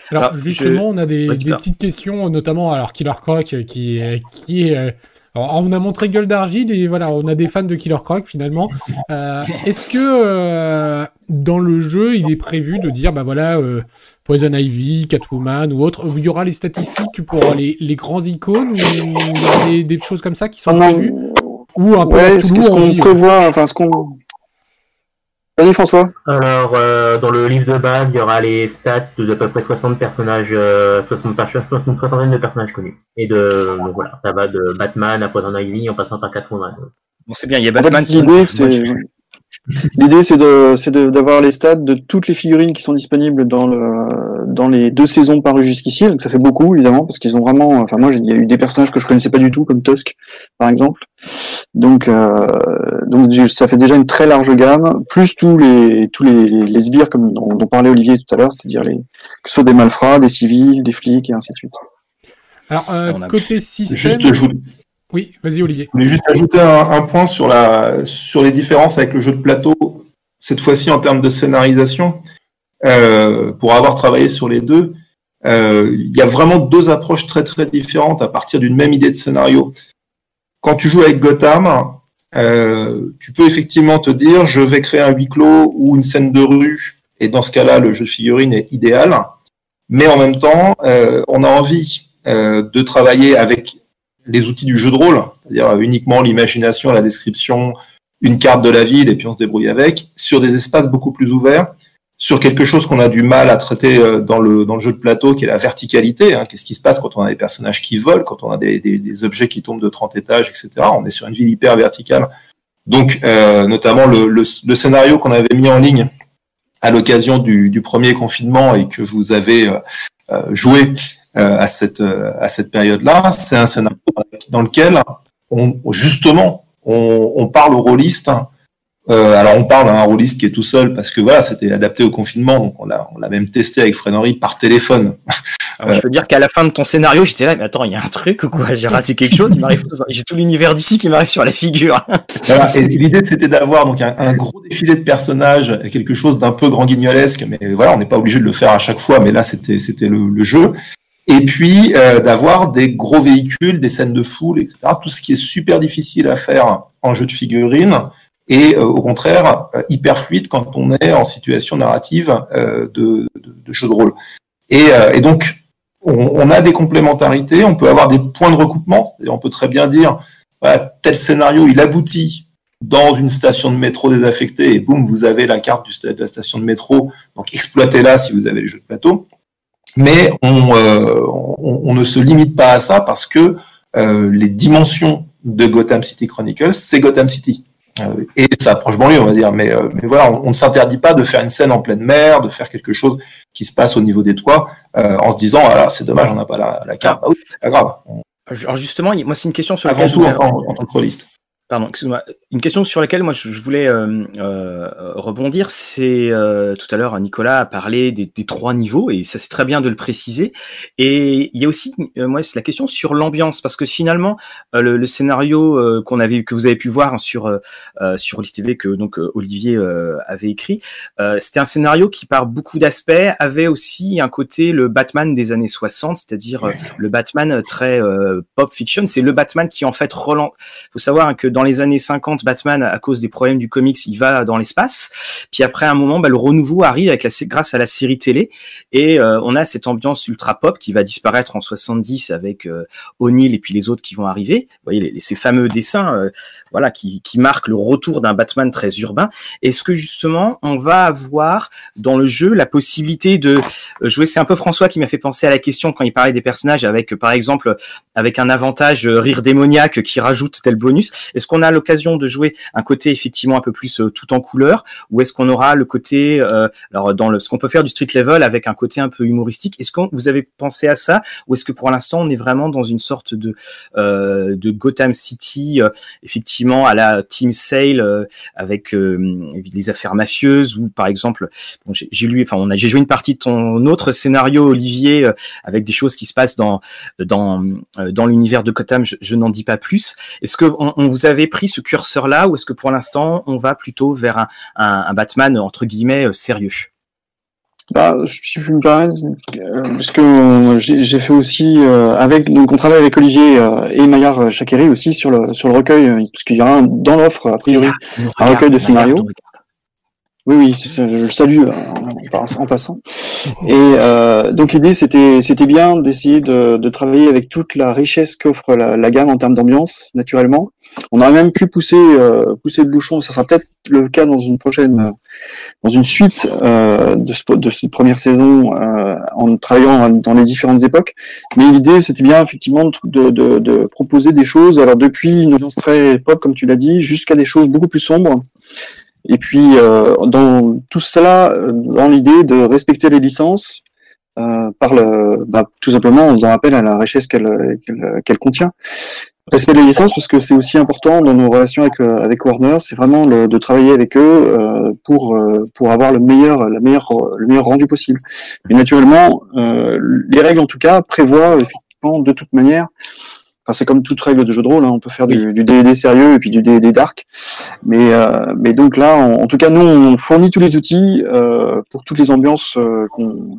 Alors, justement, on a des, petites questions, notamment alors Killer Croc qui, qui est alors, on a montré Gueule d'Argile et voilà, on a des fans de Killer Croc finalement. Euh, Est-ce que euh, dans le jeu, il est prévu de dire, bah voilà, euh, Poison Ivy, Catwoman ou autre, il y aura les statistiques pour les, les grands icônes ou a des, choses comme ça qui sont prévues? Ou un peu ce qu'on prévoit, enfin ce qu'on Vas-y François. Alors, euh, dans le livre de base, il y aura les stats de à peu près 60 personnages, euh, 60, 60, une soixantaine de personnages connus. Et de, donc voilà, ça va de Batman à Poison Ivy en passant par Catwoman. Bon, c'est bien, il y a Batman. L'idée, c'est L'idée, c'est de, c'est d'avoir les stats de toutes les figurines qui sont disponibles dans le, dans les deux saisons parues jusqu'ici. Donc ça fait beaucoup, évidemment, parce qu'ils ont vraiment, enfin moi, il y a eu des personnages que je connaissais pas du tout, comme Tusk, par exemple. Donc, euh, donc ça fait déjà une très large gamme, plus tous les, tous les, les, sbires, comme dont, parlait Olivier tout à l'heure, c'est-à-dire les, que ce soit des malfrats, des civils, des flics, et ainsi de suite. Alors, euh, côté système. Juste, oui, vas-y Olivier. Je voulais juste ajouter un, point sur, la, sur les différences avec le jeu de plateau, cette fois-ci en termes de scénarisation. Euh, pour avoir travaillé sur les deux, euh, il y a vraiment deux approches très très différentes à partir d'une même idée de scénario. Quand tu joues avec Gotham, tu peux effectivement te dire, je vais créer un huis clos ou une scène de rue, et dans ce cas-là, le jeu de figurine est idéal. Mais en même temps, on a envie de travailler avec les outils du jeu de rôle, c'est-à-dire uniquement l'imagination, la description, une carte de la ville et puis on se débrouille avec, sur des espaces beaucoup plus ouverts, sur quelque chose qu'on a du mal à traiter euh, dans le, dans le jeu de plateau, qui est la verticalité. Hein. Qu'est-ce qui se passe quand on a des personnages qui volent, quand on a des, des, objets qui tombent de 30 étages, etc. On est sur une ville hyper verticale. Donc, euh, notamment le, le, scénario qu'on avait mis en ligne à l'occasion du, du, premier confinement et que vous avez euh, joué à cette, à cette période-là, c'est un scénario dans lequel on, justement on, on parle aux rôlistes euh, alors on parle d'un rôliste qui est tout seul parce que voilà, c'était adapté au confinement, donc on l'a, on l'a même testé avec Frénery par téléphone. Alors, Je peux dire qu'à la fin de ton scénario, j'étais là, mais attends, il y a un truc ou quoi? J'ai raté quelque chose, il m'arrive, j'ai tout l'univers d'ici qui m'arrive sur la figure. voilà, et l'idée c'était d'avoir donc un, gros défilé de personnages, quelque chose d'un peu grand guignolesque, mais voilà, on n'est pas obligé de le faire à chaque fois, mais là c'était c'était le, jeu. Et puis euh, d'avoir des gros véhicules, des scènes de foule, etc. Tout ce qui est super difficile à faire en jeu de figurines et euh, au contraire euh, hyper fluide quand on est en situation narrative euh, de, de, jeu de rôle. Et, et donc, on, a des complémentarités, on peut avoir des points de recoupement, on peut très bien dire, tel scénario, il aboutit dans une station de métro désaffectée, et boum, vous avez la carte de la station de métro, donc exploitez-la si vous avez les jeux de plateau. Mais on, on, on, ne se limite pas à ça parce que les dimensions de Gotham City Chronicles, c'est Gotham City. Euh, et ça approche banlieue, on va dire. Mais, euh, mais voilà, on, ne s'interdit pas de faire une scène en pleine mer, de faire quelque chose qui se passe au niveau des toits, euh, en se disant, ah, c'est dommage, on n'a pas la, la carte. Bah c'est pas grave. Alors justement, moi, c'est une question sur laquelle... Tout, en, en, tant que rôliste. Pardon, excuse-moi. Une question sur laquelle moi je, voulais euh, euh, rebondir, c'est euh, tout à l'heure Nicolas a parlé des, trois niveaux et ça c'est très bien de le préciser. Et il y a aussi moi c'est la question sur l'ambiance parce que finalement le, scénario qu'on avait que vous avez pu voir sur sur Olivier TV que donc Olivier avait écrit, c'était un scénario qui par beaucoup d'aspects avait aussi un côté le Batman des années 60, c'est-à-dire le Batman très pop fiction. C'est le Batman qui en fait relance. Faut savoir que dans dans les années 50, Batman, à cause des problèmes du comics, il va dans l'espace. Puis après un moment, bah, le renouveau arrive grâce à la série télé. Et euh, on a cette ambiance ultra pop qui va disparaître en 70 avec euh, O'Neill et puis les autres qui vont arriver. Vous voyez, ces fameux dessins euh, voilà, qui, qui marquent le retour d'un Batman très urbain. Est-ce que justement, on va avoir dans le jeu la possibilité de jouer C'est un peu François qui m'a fait penser à la question quand il parlait des personnages avec, par exemple, avec un avantage rire démoniaque qui rajoute tel bonus. Est-ce qu'on a l'occasion de jouer un côté effectivement un peu plus euh, tout en couleur, ou est-ce qu'on aura le côté, euh, alors dans le, ce qu'on peut faire du street level avec un côté un peu humoristique? Est-ce que vous avez pensé à ça, ou est-ce que pour l'instant on est vraiment dans une sorte de euh, de Gotham City, effectivement à la Team Sale avec les affaires mafieuses, ou par exemple, j'ai lu, enfin j'ai joué une partie de ton autre scénario, Olivier, avec des choses qui se passent dans dans dans l'univers de Gotham. Je, n'en dis pas plus. Est-ce que on vous avait pris ce curseur-là ou est-ce que pour l'instant on va plutôt vers un, Batman entre guillemets euh, sérieux? Bah, si je me permets, euh, parce que j'ai fait aussi euh, avec donc on travaille avec Olivier et Maillard Chakeri aussi sur le sur le recueil parce qu'il y aura dans l'offre a priori un recueil de scénarios. Oui, oui, je le salue en passant. Et euh, donc l'idée, c'était, c'était bien d'essayer de, de, travailler avec toute la richesse qu'offre la, la, gamme en termes d'ambiance, naturellement. On aurait même pu pousser, euh, le bouchon. Ça sera peut-être le cas dans une prochaine, dans une suite euh, de, de cette première saison, euh, en travaillant dans les différentes époques. Mais l'idée, c'était bien effectivement de, de, proposer des choses. Alors depuis une ambiance très pop, comme tu l'as dit, jusqu'à des choses beaucoup plus sombres et puis, euh, dans tout cela, euh, dans l'idée de respecter les licences, euh, par le, bah, tout simplement en faisant appel à la richesse qu'elle contient. Respect des licences parce que c'est aussi important dans nos relations avec, euh, avec Warner, c'est vraiment de travailler avec eux euh, pour, pour avoir le meilleur, la meilleure, le meilleur rendu possible. Et naturellement, les règles en tout cas prévoient effectivement de toute manière c'est comme toute règle de jeu de rôle, hein. on peut faire du, du D&D sérieux et puis du D&D dark. Mais, euh, mais donc là, en, tout cas, nous, on fournit tous les outils euh, pour toutes les ambiances euh,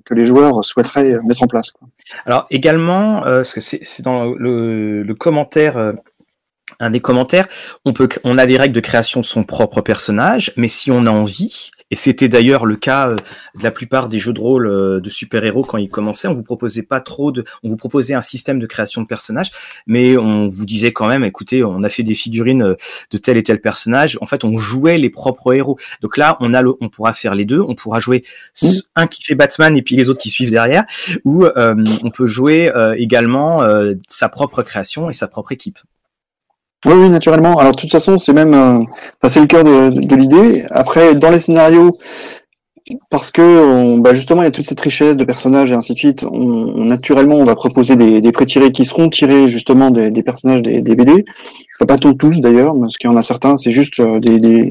que les joueurs souhaiteraient mettre en place. Alors également, parce que c'est dans le, commentaire un des commentaires, on peut, on a des règles de création de son propre personnage, mais si on a envie, et c'était d'ailleurs le cas euh, de la plupart des jeux de rôle euh, de super-héros quand ils commençaient. On vous proposait pas trop de, on vous proposait un système de création de personnages, mais on vous disait quand même, écoutez, on a fait des figurines euh, de tel et tel personnage. En fait, on jouait les propres héros. Donc là, on a le, on pourra faire les deux. On pourra jouer un qui fait Batman et puis les autres qui suivent derrière, ou on peut jouer également sa propre création et sa propre équipe. Oui, oui, naturellement. Alors, de toute façon, c'est même, euh, c'est le cœur de, de l'idée. Après, dans les scénarios, parce que bah, justement, il y a toute cette richesse de personnages et ainsi de suite. On, naturellement, on va proposer des, des pré-tirés qui seront tirés justement des, des personnages des, des BD. Pas tous d'ailleurs, parce qu'il y en a certains, c'est juste euh, des, des,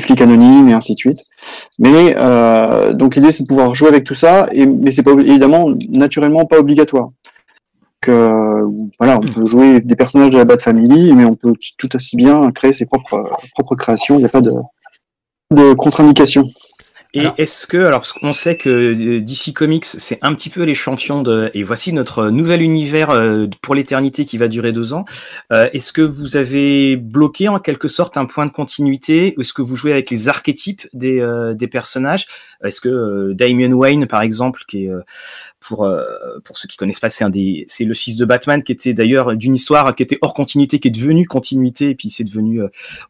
flics anonymes et ainsi de suite. Mais euh, donc l'idée, c'est de pouvoir jouer avec tout ça, et, mais c'est pas évidemment naturellement pas obligatoire. Euh, voilà, on peut jouer des personnages de la Bat Family, mais on peut tout aussi bien créer ses propres, propres créations. Il n'y a pas de, de contre-indication. Et est-ce que, alors, on sait que euh, DC Comics, c'est un petit peu les champions de, et voici notre nouvel univers euh, pour l'éternité qui va durer deux ans. Euh, est-ce que vous avez bloqué en quelque sorte un point de continuité? Ou est-ce que vous jouez avec les archétypes des, des personnages? Est-ce que Damien Wayne, par exemple, qui est pour pour ceux qui connaissent pas, c'est un des, c'est le fils de Batman qui était d'ailleurs d'une histoire qui était hors continuité, qui est devenue continuité et puis c'est devenu.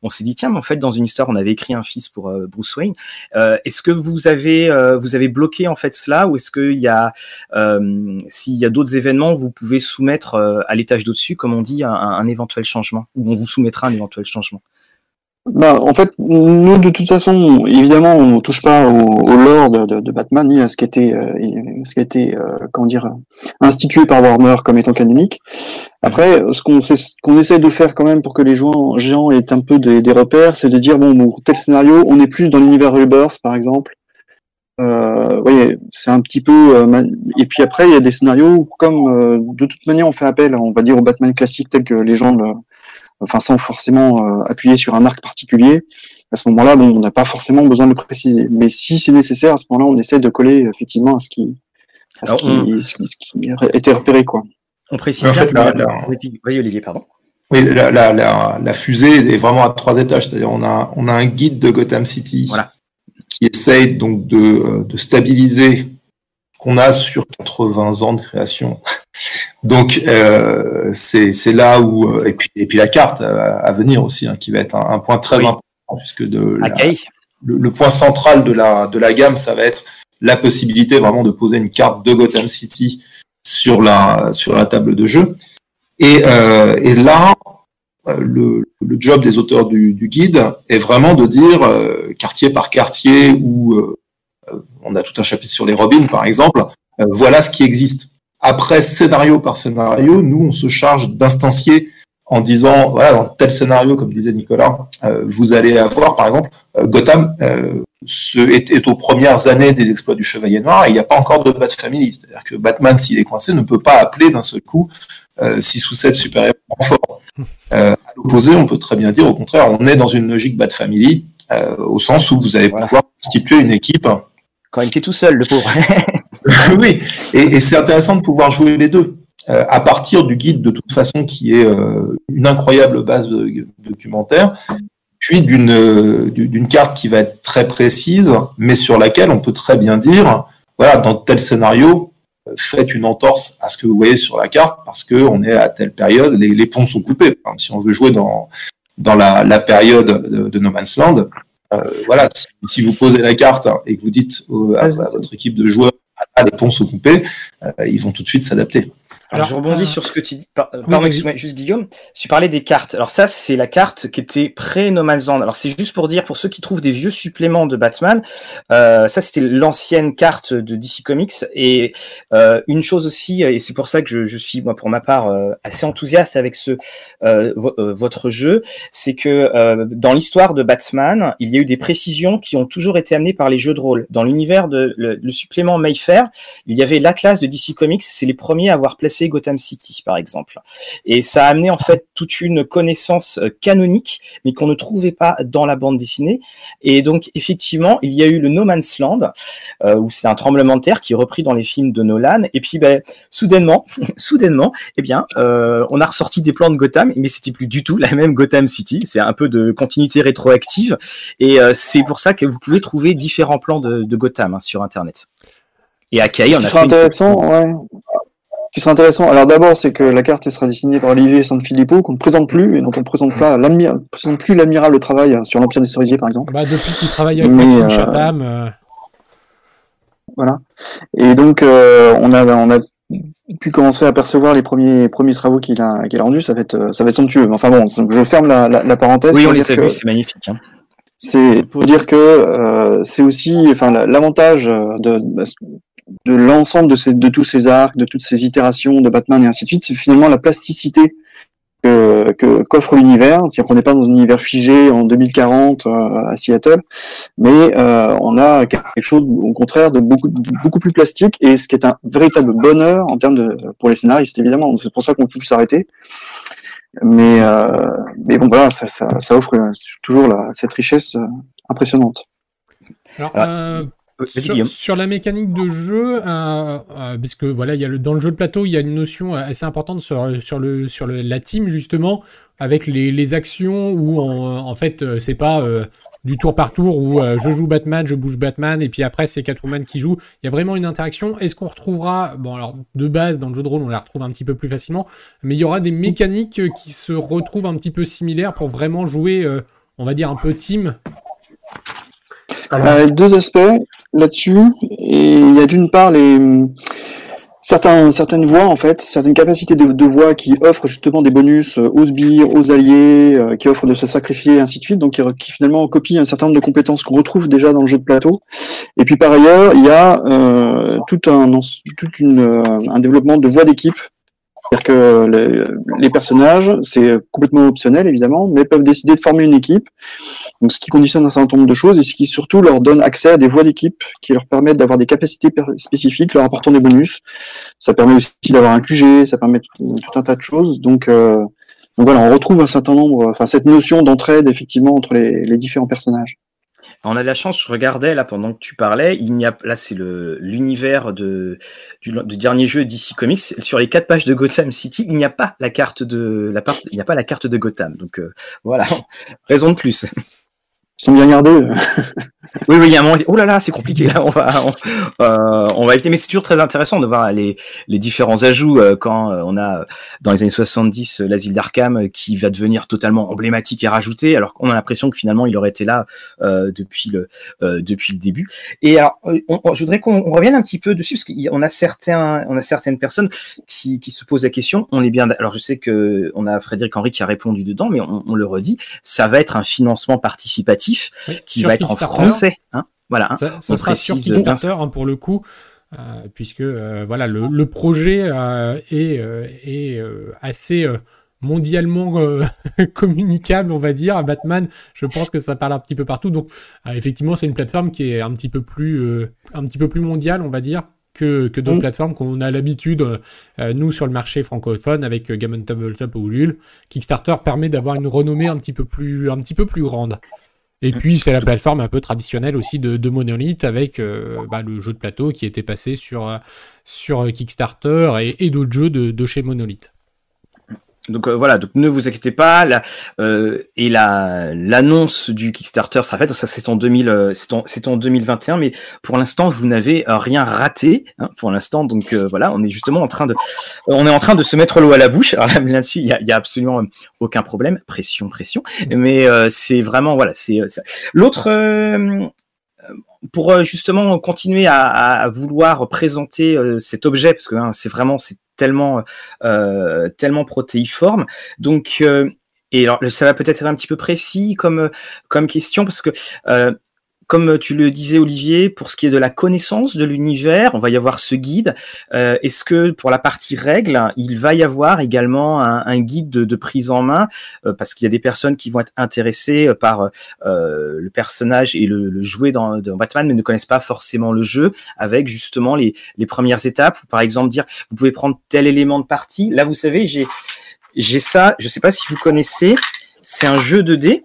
on s'est dit tiens, mais en fait dans une histoire on avait écrit un fils pour Bruce Wayne. est-ce que vous avez euh, vous avez bloqué en fait cela ou est-ce qu'il y a euh, s'il y a d'autres événements vous pouvez soumettre euh, à l'étage d'au-dessus comme on dit un, éventuel changement ou on vous soumettra un éventuel changement? Bah, en fait, nous, de toute façon, évidemment, on touche pas au, lore de, Batman, ni à ce qui a été, ce qui a été comment dire, institué par Warner comme étant canonique. Après, ce qu'on qu'on essaie de faire quand même pour que les joueurs géants aient un peu des, repères, c'est de dire, bon, pour tel scénario, on est plus dans l'univers Rebirth, par exemple, euh, oui, c'est un petit peu. Euh, et puis après, il y a des scénarios comme euh, de toute manière, on fait appel, on va dire, au Batman classique tel que les gens, le, enfin, sans forcément appuyer sur un arc particulier. À ce moment-là, bon, on n'a pas forcément besoin de le préciser. Mais si c'est nécessaire, à ce moment-là, on essaie de coller effectivement à ce qui, à ce, qui, ce, qui, a été repéré, quoi. On précise. En fait, la, Oui, Olivier, pardon. Oui, la, la, la, fusée est vraiment à trois étages. C'est-à-dire, on a, on a un guide de Gotham City. Voilà qui essaye donc de, euh, de stabiliser qu'on a sur 80 ans de création. Donc euh, c'est là où euh, et puis et puis la carte à, venir aussi hein, qui va être un, point très important puisque de le, point central de la de la gamme ça va être la possibilité vraiment de poser une carte de Gotham City sur la sur la table de jeu. Et, et là euh, le, le, job des auteurs du, du, guide est vraiment de dire euh, quartier par quartier où euh, on a tout un chapitre sur les robins par exemple, voilà ce qui existe. Après scénario par scénario, nous on se charge d'instancier en disant voilà dans tel scénario comme disait Nicolas, vous allez avoir par exemple Gotham ce est, est, aux premières années des exploits du Chevalier Noir et il n'y a pas encore de Bat Family, c'est-à-dire que Batman s'il est coincé ne peut pas appeler d'un seul coup 6 ou 7 super-héros forts. Euh, à l'opposé, on peut très bien dire, au contraire, on est dans une logique Bad Family, euh, au sens où vous allez pouvoir constituer une équipe. Quand il était tout seul, le pauvre. oui, et, c'est intéressant de pouvoir jouer les deux. Euh, à partir du guide, de toute façon, qui est une incroyable base de, documentaire, puis d'une d'une carte qui va être très précise, mais sur laquelle on peut très bien dire, voilà, dans tel scénario, faites une entorse à ce que vous voyez sur la carte parce qu'on est à telle période, les, ponts sont coupés. si on veut jouer dans, dans la, période de, No Man's Land, euh, voilà, vous posez la carte et que vous dites à, votre équipe de joueurs, ah, les ponts sont coupés, euh, ils vont tout de suite s'adapter. Alors, je rebondis euh, sur ce que tu dis. pardon, juste Guillaume. Tu parlais des cartes. Alors ça, c'est la carte qui était pré-No Man's Land. Alors c'est juste pour dire, pour ceux qui trouvent des vieux suppléments de Batman, euh, ça c'était l'ancienne carte de DC Comics. Et euh, une chose aussi, et c'est pour ça que je, je, suis, moi, pour ma part, euh, assez enthousiaste avec ce euh, votre jeu, c'est que dans l'histoire de Batman, il y a eu des précisions qui ont toujours été amenées par les jeux de rôle. Dans l'univers de le, le supplément Mayfair, il y avait l'Atlas de DC Comics. C'est les premiers à avoir placé Gotham City, par exemple. Et ça a amené en fait toute une connaissance euh, canonique, mais qu'on ne trouvait pas dans la bande dessinée. Et donc effectivement, il y a eu le No Man's Land, euh, où c'est un tremblement de terre qui est repris dans les films de Nolan. Et puis ben, soudainement, soudainement, eh bien, euh, on a ressorti des plans de Gotham, mais c'était plus du tout la même Gotham City. C'est un peu de continuité rétroactive, et euh, c'est pour ça que vous pouvez trouver différents plans de, de Gotham hein, sur Internet. Et à Kai, Ce on a fait une- intéressant, ouais. Ce qui sera intéressant, alors d'abord, c'est que la carte elle sera dessinée par Olivier Sanfilippo, qu'on ne présente plus, et dont on ne présente pas l'admi- présente plus l'admirable travail sur l'Empire des Cerisiers, par exemple. Bah, depuis qu'il travaille avec Mais, Maxime euh, Chatham, euh, Voilà. Et donc, euh, on a, on a pu commencer à percevoir les premiers, premiers travaux qu'il a, qu'il a rendus. Ça va être, euh, ça va être somptueux. Mais Enfin bon, donc je ferme la, la, la parenthèse. Oui, on les a vus, c'est magnifique. hein. C'est pour dire que euh, c'est aussi, enfin, la- l'avantage de, de l'ensemble de, ces, de tous ces arcs, de toutes ces itérations de Batman et ainsi de suite, c'est finalement la plasticité que que- qu'offre l'univers. C'est-à-dire qu'on n'est pas dans un univers figé en 2040 euh, à Seattle, mais euh, on a quelque chose au contraire de beaucoup de beaucoup plus plastique et ce qui est un véritable bonheur en termes de pour les scénaristes évidemment. C'est pour ça qu'on peut plus s'arrêter. Mais euh, mais bon voilà, ça, ça, ça offre toujours la, cette richesse impressionnante. alors, euh, Vas-y, sur, Guillaume. sur la mécanique de jeu, euh, euh, parce que voilà, il y a le, dans le jeu de plateau, il y a une notion assez importante sur, sur, le, sur le, la team justement, avec les, les actions où en, en fait euh, c'est pas euh, du tour par tour où euh, je joue Batman, je bouge Batman et puis après c'est Catwoman qui joue. Il y a vraiment une interaction. Est-ce qu'on retrouvera, bon alors de base dans le jeu de rôle on la retrouve un petit peu plus facilement, mais il y aura des mécaniques euh, qui se retrouvent un petit peu similaires pour vraiment jouer, euh, on va dire un peu team. Alors, Euh, deux aspects là-dessus. Et il y a d'une part les certains, certaines voix en fait, certaines capacités de, de voix qui offrent justement des bonus euh, aux sbires, aux alliés, euh, qui offrent de se sacrifier et ainsi de suite. Donc qui, qui finalement copient un certain nombre de compétences qu'on retrouve déjà dans le jeu de plateau. Et puis par ailleurs, il y a euh, tout un toute une, euh, un développement de voix d'équipe. C'est-à-dire que les, les personnages, c'est complètement optionnel évidemment, mais peuvent décider de former une équipe donc, ce qui conditionne un certain nombre de choses et ce qui surtout leur donne accès à des voies d'équipe qui leur permettent d'avoir des capacités spécifiques, leur apportant des bonus. Ça permet aussi d'avoir un QG, ça permet tout, un tas de choses. Donc, euh, donc voilà, on retrouve un certain nombre, enfin cette notion d'entraide effectivement entre les, différents personnages. On a de la chance, je regardais là pendant que tu parlais, il n'y a là c'est le l'univers de du, dernier jeu DC Comics sur les quatre pages de Gotham City, il n'y a pas la carte de la il n'y a pas la carte de Gotham. Donc euh, voilà, raison de plus. Ils sont bien gardés. Oui, oui, il y a un moment. Oh là là, c'est compliqué. Là, on va, on, euh, on va éviter. Mais c'est toujours très intéressant de voir les, les différents ajouts euh, quand euh, on a dans les années 70 euh, l'asile d'Arkham euh, qui va devenir totalement emblématique et rajouté, alors qu'on a l'impression que finalement il aurait été là euh, depuis le euh, depuis le début. Et alors, on- on- je voudrais qu'on on revienne un petit peu dessus parce qu'on a certains, on a certaines personnes qui, qui se posent la question. On est bien. Alors, je sais que on a Frédéric Henry qui a répondu dedans, mais on, on le redit. Ça va être un financement participatif Oui, qui va être en Kickstarter. Français. Hein voilà. hein. Ça, sera sur Kickstarter hein, pour le coup, euh, puisque euh, voilà le, le projet euh, est, est assez mondialement communicable, on va dire. À Batman, je pense que ça parle un petit peu partout. Donc effectivement, c'est une plateforme qui est un petit peu plus, un petit peu plus mondiale, on va dire. Que, que d'autres Mm. plateformes qu'on a l'habitude, nous, sur le marché francophone, avec Gammon Tabletop ou Ulule, Kickstarter permet d'avoir une renommée un petit peu plus, un petit peu plus grande. Et puis c'est la plateforme un peu traditionnelle aussi de, Monolith avec euh, bah, le jeu de plateau qui était passé sur, euh, Kickstarter et, d'autres jeux de chez Monolith. Donc euh, voilà, donc ne vous inquiétez pas. La, euh, et la l'annonce du Kickstarter sera faite. Ça c'est en 2000, euh, c'est en, c'est en 2021, mais pour l'instant vous n'avez euh, rien raté. Hein, pour l'instant, donc euh, voilà, on est justement en train de, on est en train de se mettre l'eau à la bouche. Alors là, là-dessus, il y a, y a absolument euh, aucun problème. Pression, pression. Mais euh, c'est vraiment voilà, c'est euh, l'autre. euh, pour euh, justement continuer à, à vouloir présenter euh, cet objet parce que hein, c'est vraiment c'est tellement euh, tellement protéiforme. Donc euh, et alors ça va peut-être être un petit peu précis comme comme question parce que euh, comme tu le disais Olivier, pour ce qui est de la connaissance de l'univers, on va y avoir ce guide. Euh, est-ce que pour la partie règles, il va y avoir également un, guide de, prise en main euh, Parce qu'il y a des personnes qui vont être intéressées par le personnage et le, jouer dans, Batman, mais ne connaissent pas forcément le jeu, avec justement les, premières étapes. Ou par exemple dire, vous pouvez prendre tel élément de partie. Là, vous savez, j'ai ça. Je sais pas si vous connaissez. C'est un jeu de dés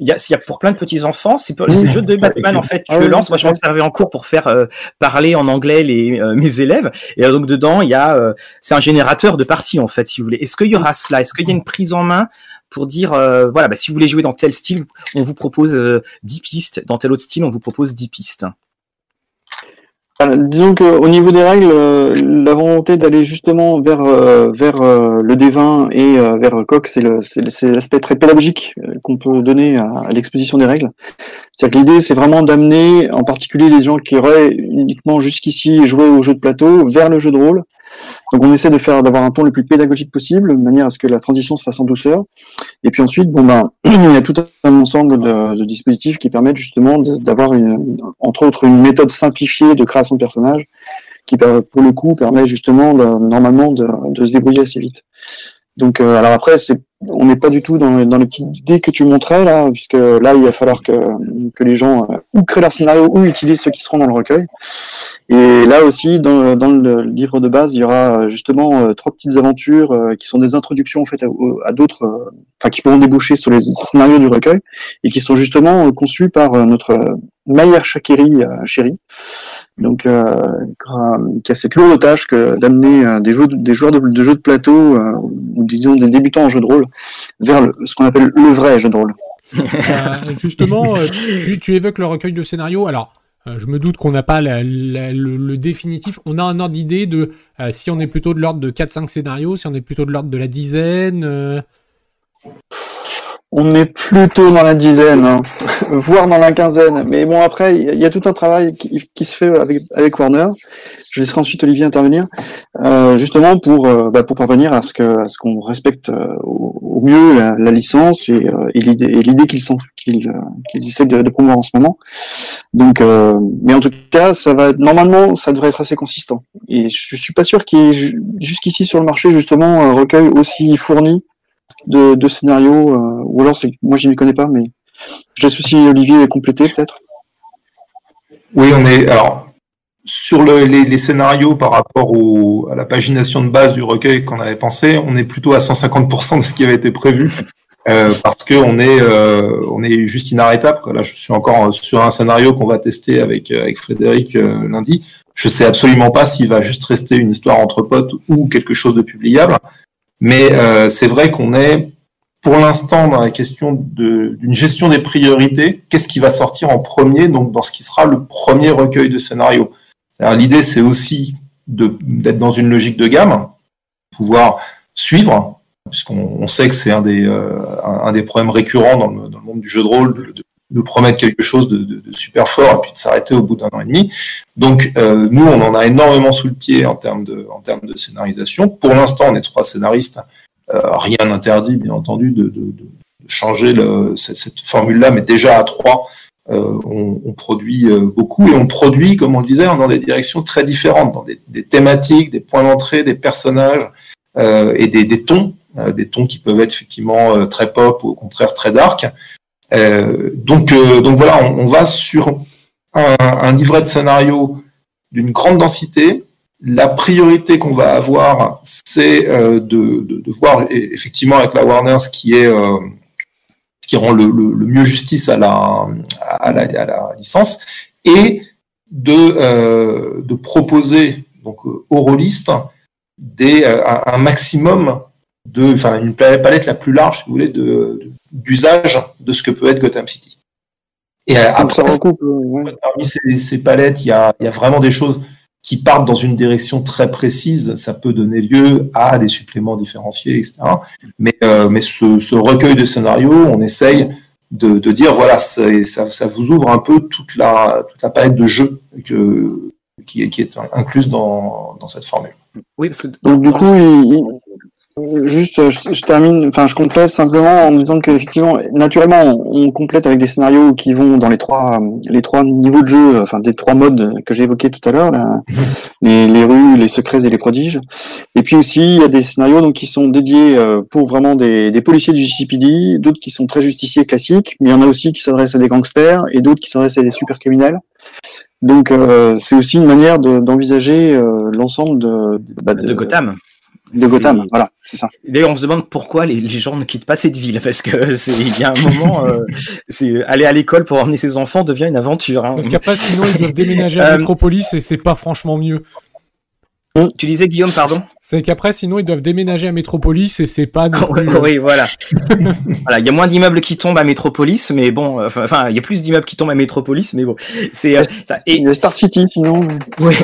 il y, a, y a pour plein de petits enfants, c'est le jeu de Batman en fait. Tu ah le lances. Moi, je m'en servais en cours pour faire euh, parler en anglais les euh, mes élèves. Et donc dedans, il y a, euh, c'est un générateur de parties en fait, si vous voulez. Est-ce qu'il y aura cela? Est-ce qu'il y a une prise en main pour dire, voilà, bah, si vous voulez jouer dans tel style, on vous propose 10 pistes. Dans tel autre style, on vous propose 10 pistes. Disons qu'au niveau des règles, euh, la volonté d'aller justement vers euh, vers euh, le D20 et vers Coq, c'est l'aspect très pédagogique qu'on peut donner à, l'exposition des règles. C'est-à-dire que l'idée, c'est vraiment d'amener, en particulier les gens qui auraient uniquement jusqu'ici joué au jeu de plateau, vers le jeu de rôle, donc on essaie de faire d'avoir un ton le plus pédagogique possible, de manière à ce que la transition se fasse en douceur. Et puis ensuite, bon ben, il y a tout un ensemble de, dispositifs qui permettent justement d'avoir entre autres, une méthode simplifiée de création de personnages, qui pour le coup permet justement normalement de, de, se débrouiller assez vite. Donc euh, alors après, on n'est pas du tout dans, les petites idées que tu montrais là, puisque là il va falloir que, les gens euh, ou créent leur scénario ou utilisent ceux qui seront dans le recueil. Et là aussi, dans, le livre de base, il y aura euh, justement euh, trois petites aventures qui sont des introductions en fait à, d'autres, enfin qui pourront déboucher sur les scénarios du recueil et qui sont justement conçus par notre Mayer Shakiri chérie, donc qui a cette lourde tâche que d'amener des, joueurs, des joueurs de, jeux de plateau ou disons des débutants en jeu de rôle vers le, ce qu'on appelle le vrai jeu de rôle. justement, tu, évoques le recueil de scénarios. Alors, euh, je me doute qu'on n'a pas le, définitif. On a un ordre d'idée de euh, si on est plutôt de l'ordre de 4-5 scénarios, si on est plutôt de l'ordre de la dizaine. Euh. On est plutôt dans la dizaine, hein. voire dans la quinzaine. Mais bon, après, il y, a tout un travail qui, se fait avec, avec Warner je laisserai ensuite Olivier intervenir, euh, justement pour euh, bah, pour parvenir à ce que ce qu'on respecte euh, au, mieux la, licence et, et l'idée qu'ils sont essaient de, de, en ce moment. Donc, mais en tout cas, ça va normalement, ça devrait être assez consistant. Et je suis pas sûr qu'il jusqu'ici sur le marché justement un recueil aussi fourni de, de scénarios. ou alors, c'est moi, je m'y connais pas, mais j'associe Olivier compléter peut-être. Oui, on est alors sur les, scénarios par rapport à la pagination de base du recueil qu'on avait pensé, on est plutôt à 150% de ce qui avait été prévu. Euh, parce qu'on est, euh, on est juste inarrêtable. Là, je suis encore sur un scénario qu'on va tester avec, euh, Frédéric lundi. Je sais absolument pas s'il va juste rester une histoire entre potes ou quelque chose de publiable. Mais c'est vrai qu'on est pour l'instant dans la question d'une gestion des priorités. Qu'est-ce qui va sortir en premier donc dans ce qui sera le premier recueil de scénarios L'idée, c'est aussi d'être dans une logique de gamme, pouvoir suivre, puisqu'on sait que c'est un, des, euh, un, des problèmes récurrents dans le, dans le, monde du jeu de rôle, de, promettre quelque chose de, de, super fort et puis de s'arrêter au bout d'un an et demi. Donc, euh, nous, on en a énormément sous le pied en termes de, en termes de scénarisation. Pour l'instant, on est trois scénaristes. Euh, rien n'interdit, bien entendu, de, changer le, cette, cette formule-là, mais déjà à trois, euh, on, produit euh, beaucoup et on produit, comme on le disait, dans des directions très différentes, dans des, thématiques, des points d'entrée, des personnages euh, et des, tons, des tons qui peuvent être effectivement très pop ou au contraire très dark. Donc, donc voilà, on, va sur un, livret de scénario d'une grande densité. La priorité qu'on va avoir, c'est de, voir effectivement avec la Warner ce qui est qui rend le, mieux justice à la, à la, licence, et de, euh, de proposer donc, aux rôlistes des, euh, un, maximum de, enfin, une palette la plus large, si vous voulez, d'usage de, ce que peut être Gotham City. Et euh, après, parmi ces, ces, palettes, il y a, il y a vraiment des choses qui partent dans une direction très précise, ça peut donner lieu à des suppléments différenciés, etc. Mais, euh, mais ce, recueil de scénarios, on essaye de, dire, voilà, ça, ça, vous ouvre un peu toute la, toute la palette de jeux que, qui, qui est incluse dans, dans cette formule. Oui, parce que... Donc du coup, Juste, euh, je, je termine, enfin, je complète simplement en disant qu'effectivement, naturellement, on, on complète avec des scénarios qui vont dans les trois, euh, les trois niveaux de jeu, enfin, des trois modes que j'ai évoqués tout à l'heure, là, les, les rues, les secrets et les prodiges. Et puis aussi, il y a des scénarios donc qui sont dédiés euh, pour vraiment des, des policiers du GCPD, d'autres qui sont très justiciers classiques, mais il y en a aussi qui s'adressent à des gangsters et d'autres qui s'adressent à des super criminels. Donc, euh, c'est aussi une manière de- d'envisager euh, l'ensemble de, bah, De Gotham. De Gotham. Voilà, c'est ça. D'ailleurs, on se demande pourquoi les, les gens ne quittent pas cette ville, parce que c'est il y a un moment, euh, c'est aller à l'école pour emmener ses enfants devient une aventure. hein. Parce qu'après, sinon, ils doivent déménager à Euh, Métropolis et c'est pas franchement mieux. Tu disais Guillaume, pardon. C'est qu'après, sinon, ils doivent déménager à Métropolis et c'est pas non oui, plus. euh, oui, voilà. voilà, il y a moins d'immeubles qui tombent à Métropolis, mais bon, euh, enfin, il y a plus d'immeubles qui tombent à Métropolis, mais bon, c'est euh. Et Star City, sinon. Ouais,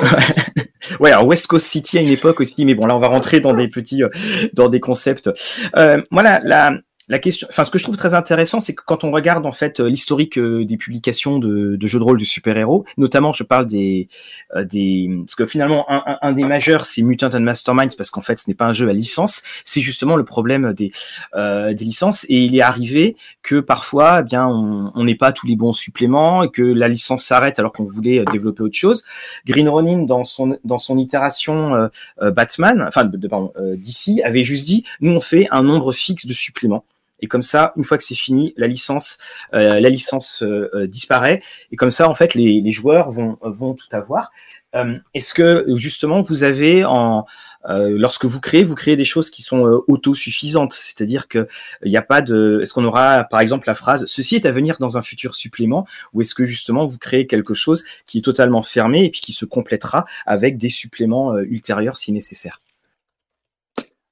ouais, alors West Coast City à une époque aussi, mais bon, là on va rentrer dans des petits, euh, dans des concepts. Euh, voilà, la, la question, enfin, ce que je trouve très intéressant, c'est que quand on regarde en fait euh, l'historique euh, des publications de, jeux de rôle de super-héros, notamment, je parle des, euh, des, parce que finalement un, un, un des majeurs, c'est Mutant and Masterminds, parce qu'en fait, ce n'est pas un jeu à licence, c'est justement le problème des, euh, des licences, et il est arrivé que parfois, eh bien, on n'ait pas tous les bons suppléments et que la licence s'arrête alors qu'on voulait développer autre chose. Green Ronin dans son dans son itération euh, Batman, enfin pardon, euh, DC avait juste dit nous on fait un nombre fixe de suppléments. Et comme ça, une fois que c'est fini, la licence, euh, la licence euh, euh, disparaît. Et comme ça, en fait, les, joueurs vont, vont tout avoir. Est-ce que justement, vous avez en lorsque vous créez, vous créez des choses qui sont autosuffisantes, c'est-à-dire que il n'y a pas de. Est-ce qu'on aura, par exemple, la phrase "ceci est à venir dans un futur supplément", ou est-ce que justement vous créez quelque chose qui est totalement fermé et puis qui se complétera avec des suppléments ultérieurs si nécessaire?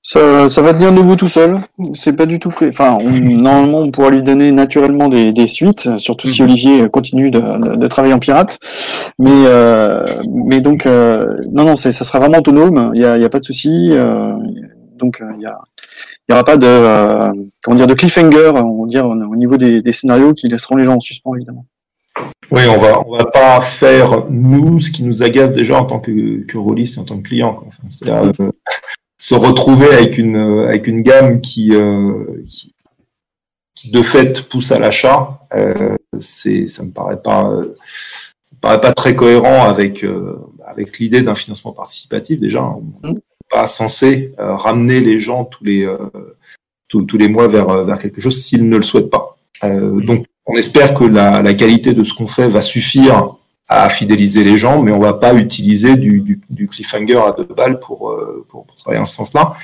Ça, ça va tenir debout tout seul. C'est pas du tout prêt. Enfin, on- normalement, on pourra lui donner naturellement des, des suites, surtout si Mhm. Olivier continue de, de- de travailler en pirate. Mais, euh, mais donc, euh, non, non, ça sera vraiment autonome. Il y a, y a pas de souci. euh, donc, il y a, il y aura pas de, euh, comment dire, de cliffhanger, on va dire, au au niveau des, des scénarios qui laisseront les gens en suspens, évidemment. Oui, on va, on va pas faire, nous, ce qui nous agace déjà en tant que, que rôliste et en tant que client. quoi. Enfin, C'est-à-dire se retrouver avec une, euh, avec une gamme qui, euh, qui, qui, de fait, pousse à l'achat, euh, c'est, ça me paraît pas, euh, ça me paraît pas très cohérent avec, euh, avec l'idée d'un financement participatif. Déjà, on n'est pas censé euh, ramener les gens tous les, euh, tous, tous les mois vers, vers quelque chose s'ils ne le souhaitent pas. Euh, donc, on espère que la, la qualité de ce qu'on fait va suffire à fidéliser les gens, mais on va pas utiliser du, du, du cliffhanger à deux balles pour, euh, pour, pour travailler en ce sens-là.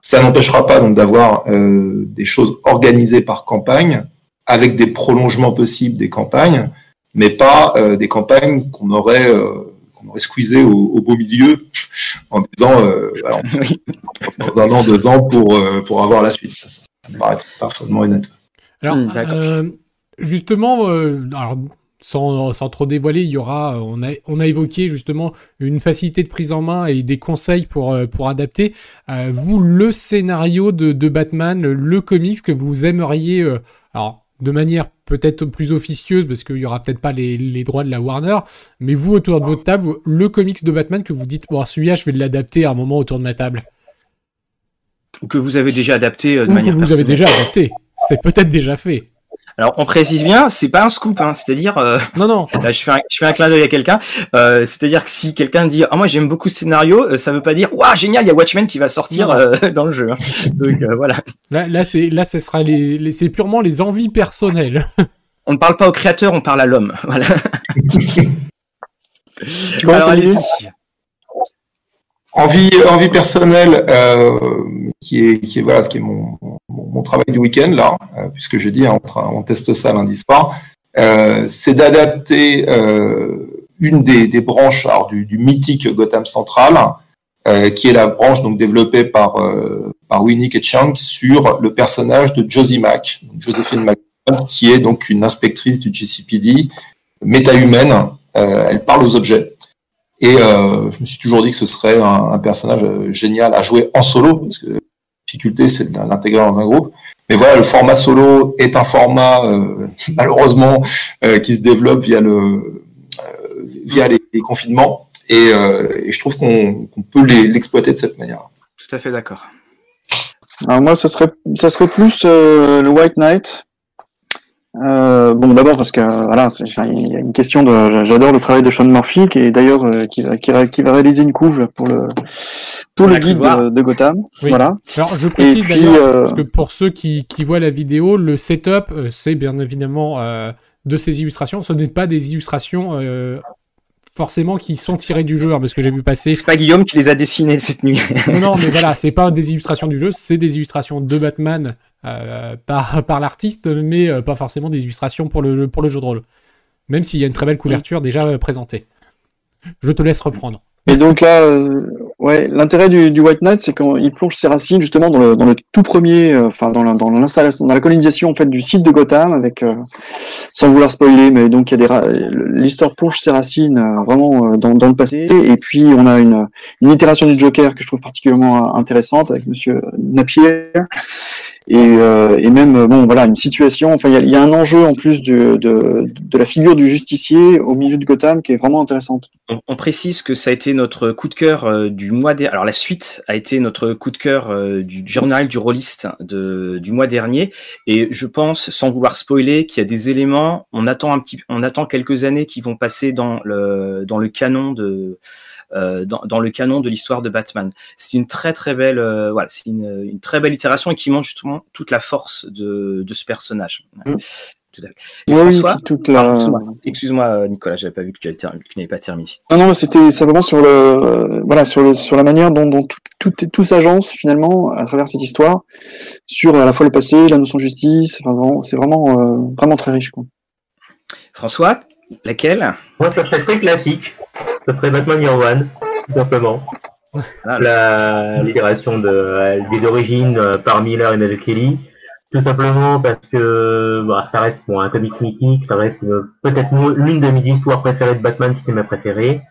Ça n'empêchera pas donc d'avoir euh, des choses organisées par campagne, avec des prolongements possibles des campagnes, mais pas euh, des campagnes qu'on aurait euh, qu'on aurait squeezées au, au beau milieu en disant euh, on Oui. dans un an, deux ans pour, euh, pour avoir la suite. Ça, ça me paraît parfaitement honnête. Alors, Hmm, euh, justement, euh, alors, sans, sans trop dévoiler, il y aura, euh, on a, on a évoqué justement une facilité de prise en main et des conseils pour, euh, pour adapter. Euh, vous, le scénario de, de Batman, le comics que vous aimeriez, euh, alors de manière peut-être plus officieuse, parce qu'il y aura peut-être pas les, les droits de la Warner, mais vous autour de votre table, le comics de Batman que vous dites, bon, celui-là, je vais l'adapter à un moment autour de ma table. Ou que vous avez déjà adapté euh, de Ou que manière vous avez déjà adapté. C'est peut-être déjà fait. Alors, on précise bien, c'est pas un scoop, hein, c'est-à-dire. euh, Non, non. Là, je fais un, je fais un clin d'œil à quelqu'un. Euh, C'est-à-dire que si quelqu'un dit ah moi j'aime beaucoup ce scénario, euh, ça veut pas dire waouh génial il y a Watchmen qui va sortir euh, dans le jeu. hein. Donc euh, voilà, Là, là, c'est, là, ce sera les, les- c'est purement les envies personnelles. on ne parle pas au créateur, on parle à l'homme. Voilà. Tu commences, Alors Olivier allez-y. Envie, envie personnelle, euh, qui est, qui est, voilà, qui est mon, mon, travail du week-end, là, euh, puisque je dis, hein, on, teste ça lundi soir, euh, c'est d'adapter euh, une des, des branches alors, du, du mythique Gotham Central, euh, qui est la branche donc développée par, euh, par Winnick et Chang sur le personnage de Josie Mack, donc Josephine qui est donc une inspectrice du GCPD, méta-humaine, euh, elle parle aux objets. Et je me suis toujours dit que ce serait un, un personnage génial à jouer en solo, parce que difficulté, c'est de l'intégrer dans un groupe. Mais voilà, le format solo est un format, euh, malheureusement, euh, qui se développe via, le, euh, via les, les confinements. Et, euh, et je trouve qu'on peut l'exploiter de cette manière. Tout à fait d'accord. Alors moi, ça serait, ça serait plus euh, le White Knight. Euh, bon, d'abord parce que voilà, il y a une question de, j'adore le travail de Sean Murphy, qui est d'ailleurs euh, qui, va- qui, va- qui va réaliser une couve pour le pour le guide de, de Gotham. Oui. Voilà. Alors, je précise d'ailleurs, euh, parce que pour ceux qui, qui voient la vidéo, le setup, c'est bien évidemment euh, de ces illustrations. Ce n'est pas des illustrations euh, forcément qui sont tirées du jeu, hein, parce que j'ai vu passer. C'est pas Guillaume qui les a dessinés cette nuit. Non, non, mais voilà, c'est pas des illustrations du jeu, c'est des illustrations de Batman euh, par, par l'artiste, mais euh, pas forcément des illustrations pour le, pour le jeu de rôle. Même s'il y a une très belle couverture déjà euh, présentée. Je te laisse reprendre. Et donc là, ouais, l'intérêt du, du White Knight, c'est qu'il plonge ses racines justement dans le, dans le tout premier, enfin dans la- dans l'installation, dans la colonisation en fait du site de Gotham, avec sans vouloir spoiler, mais donc il y a des l'histoire plonge ses racines vraiment dans, dans le passé. Et puis on a une, une itération du Joker que je trouve particulièrement intéressante avec Monsieur Napier. Et, euh, et même bon voilà une situation enfin il y a, un enjeu en plus de, de, la figure du justicier au milieu de Gotham qui est vraiment intéressante On, précise que ça a été notre coup de cœur euh, du mois dernier. Alors la suite a été notre coup de cœur euh, du, journal du rôliste de, du mois dernier. Et je pense, sans vouloir spoiler, qu'il y a des éléments. On attend un petit, on attend quelques années qui vont passer dans le dans le canon de dans, le canon de l'histoire de Batman. C'est une très très belle voilà, c'est une très belle itération et qui montre justement toute la force de, de ce personnage. Tout à fait. Et Oui, oui, François, toute la... excuse-moi, euh, Nicolas, j'avais pas vu que tu avais ter- que tu n'avais pas terminé. Non, non, c'était simplement sur le, euh, voilà, sur le, sur la manière dont, dont tout, tout, tout s'agence finalement à travers cette histoire, sur à la fois le passé, la notion de justice. Enfin, c'est vraiment, euh, vraiment très riche. Quoi. François, laquelle? Moi, ça serait très classique. Ça serait Batman Year One, tout simplement. Ah, La libération euh, des origines euh, par Miller et Kelly. Tout simplement parce que bah, ça reste bon, un comic mythique, ça reste une- peut-être l'une de mes histoires préférées de Batman, c'était ma préférée.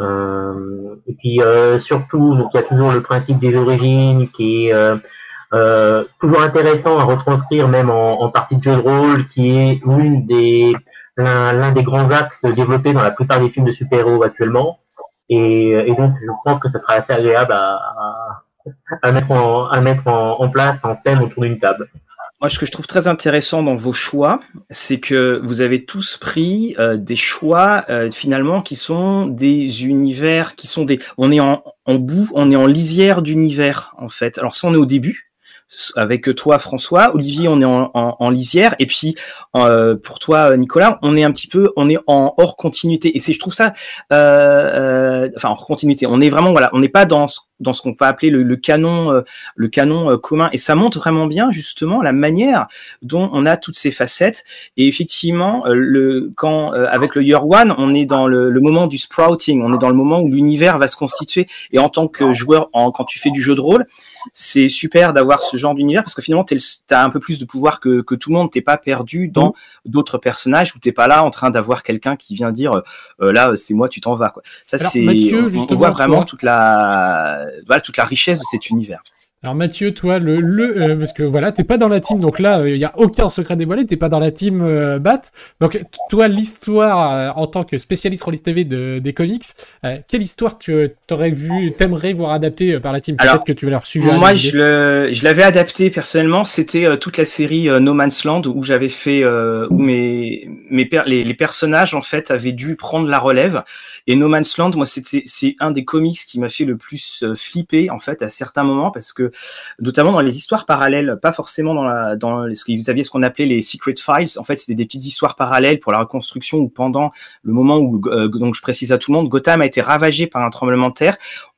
Euh, et puis euh, surtout, donc il y a toujours le principe des origines qui est euh, euh, toujours intéressant à retranscrire, même en, partie de jeu de rôle, qui est l'un des grands axes développés dans la plupart des films de super-héros actuellement. Et, donc, je pense que ça sera assez agréable à, mettre, en place en scène autour d'une table. Moi, ce que je trouve très intéressant dans vos choix, c'est que vous avez tous pris euh, des choix euh, finalement qui sont des univers, qui sont des. On est en, en bout, on est en lisière d'univers en fait. Alors ça, on est au début avec toi François, Olivier, on est en, en, en lisière, et puis euh, pour toi Nicolas, on est un petit peu, on est en hors continuité. Et c'est, je trouve ça, euh, euh, enfin hors continuité. On est vraiment, voilà, on n'est pas dans ce, dans ce qu'on va appeler le, le canon, euh, le canon euh, commun. Et ça montre vraiment bien justement la manière dont on a toutes ces facettes. Et effectivement, euh, le quand avec le Year One, on est dans le, le moment du sprouting, on est dans le moment où l'univers va se constituer. Et en tant que joueur, en, quand tu fais du jeu de rôle, c'est super d'avoir ce genre d'univers parce que finalement tu as un peu plus de pouvoir que, que tout le monde. T'es pas perdu dans d'autres personnages où t'es pas là en train d'avoir quelqu'un qui vient dire euh, là c'est moi tu t'en vas quoi. Ça c'est on, on, voit vraiment toute la voilà toute la richesse de cet univers alors Mathieu, toi, le, le euh, parce que voilà, t'es pas dans la team, donc là, il euh, y a aucun secret dévoilé, t'es pas dans la team euh, Bat. Donc toi, l'histoire euh, en tant que spécialiste Rollis TV de, des comics, quelle histoire tu aurais vu, t'aimerais voir adaptée par la team? Peut-être que tu vas leur suivre. Moi, je, le, je l'avais adapté personnellement. C'était toute la série No Man's Land où j'avais fait où mes mes per les, les, personnages en fait avaient dû prendre la relève. Et No Man's Land, moi, c'était c'est un des comics qui m'a fait le plus flipper en fait à certains moments parce que notamment dans les histoires parallèles, pas forcément dans, ce que vous aviez ce qu'on appelait les secret files. En fait, c'était des petites histoires parallèles pour la reconstruction ou pendant le moment où, euh, donc je précise à tout le monde, Gotham a été ravagé par un tremblement de terre.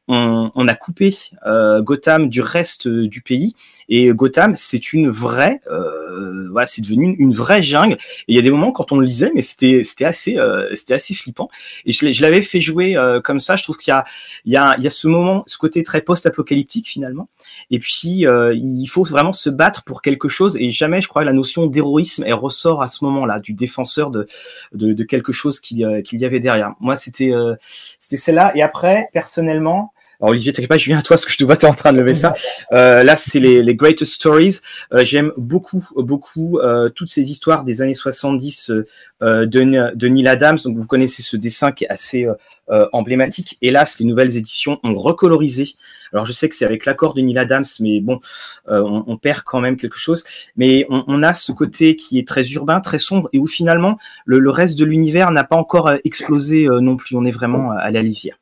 On, on a coupé euh, Gotham du reste du pays. Et Gotham c'est une vraie euh, voilà c'est devenu une, vraie jungle. Et il y a des moments quand on le lisait mais c'était c'était assez euh, c'était assez flippant. Et je, l'avais fait jouer euh, comme ça. Je trouve qu'il y a il y a il y a ce moment ce côté très post-apocalyptique finalement. Et puis euh, il faut vraiment se battre pour quelque chose. Et jamais je crois la notion d'héroïsme elle ressort à ce moment-là du défenseur de de, de quelque chose qu'il qu'il y avait derrière. Moi c'était euh, c'était celle-là. Et après personnellement Alors Olivier, t'inquiète pas, je viens à toi parce que je te vois, tu es en train de lever ça. Euh, là, c'est les, les Greatest Stories. Euh, J'aime beaucoup, beaucoup euh, toutes ces histoires des années 70 euh, de, de Neil Adams. Donc vous connaissez ce dessin qui est assez euh, emblématique. Hélas, les nouvelles éditions ont recolorisé. Alors je sais que c'est avec l'accord de Neil Adams, mais bon, on, on, perd quand même quelque chose. Mais on, on, a ce côté qui est très urbain, très sombre, et où finalement le, le reste de l'univers n'a pas encore explosé non plus. On est vraiment à la lisière.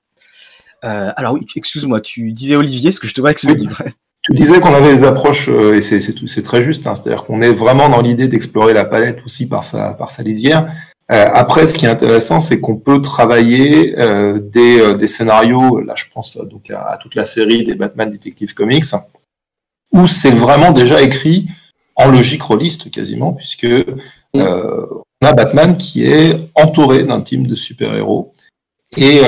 Euh, alors oui, excuse-moi, tu disais Olivier, ce que je te vois avec le livre. Tu disais qu'on avait des approches, euh, et c'est très juste, hein, c'est-à-dire qu'on est vraiment dans l'idée d'explorer la palette aussi par sa, par sa lisière. Euh, après, ce qui est intéressant, c'est qu'on peut travailler des, des, scénarios, là je pense donc à, à, toute la série des Batman Detective Comics, où c'est vraiment déjà écrit en logique rôliste quasiment, puisque on a Batman qui est entouré d'un team de super-héros, et,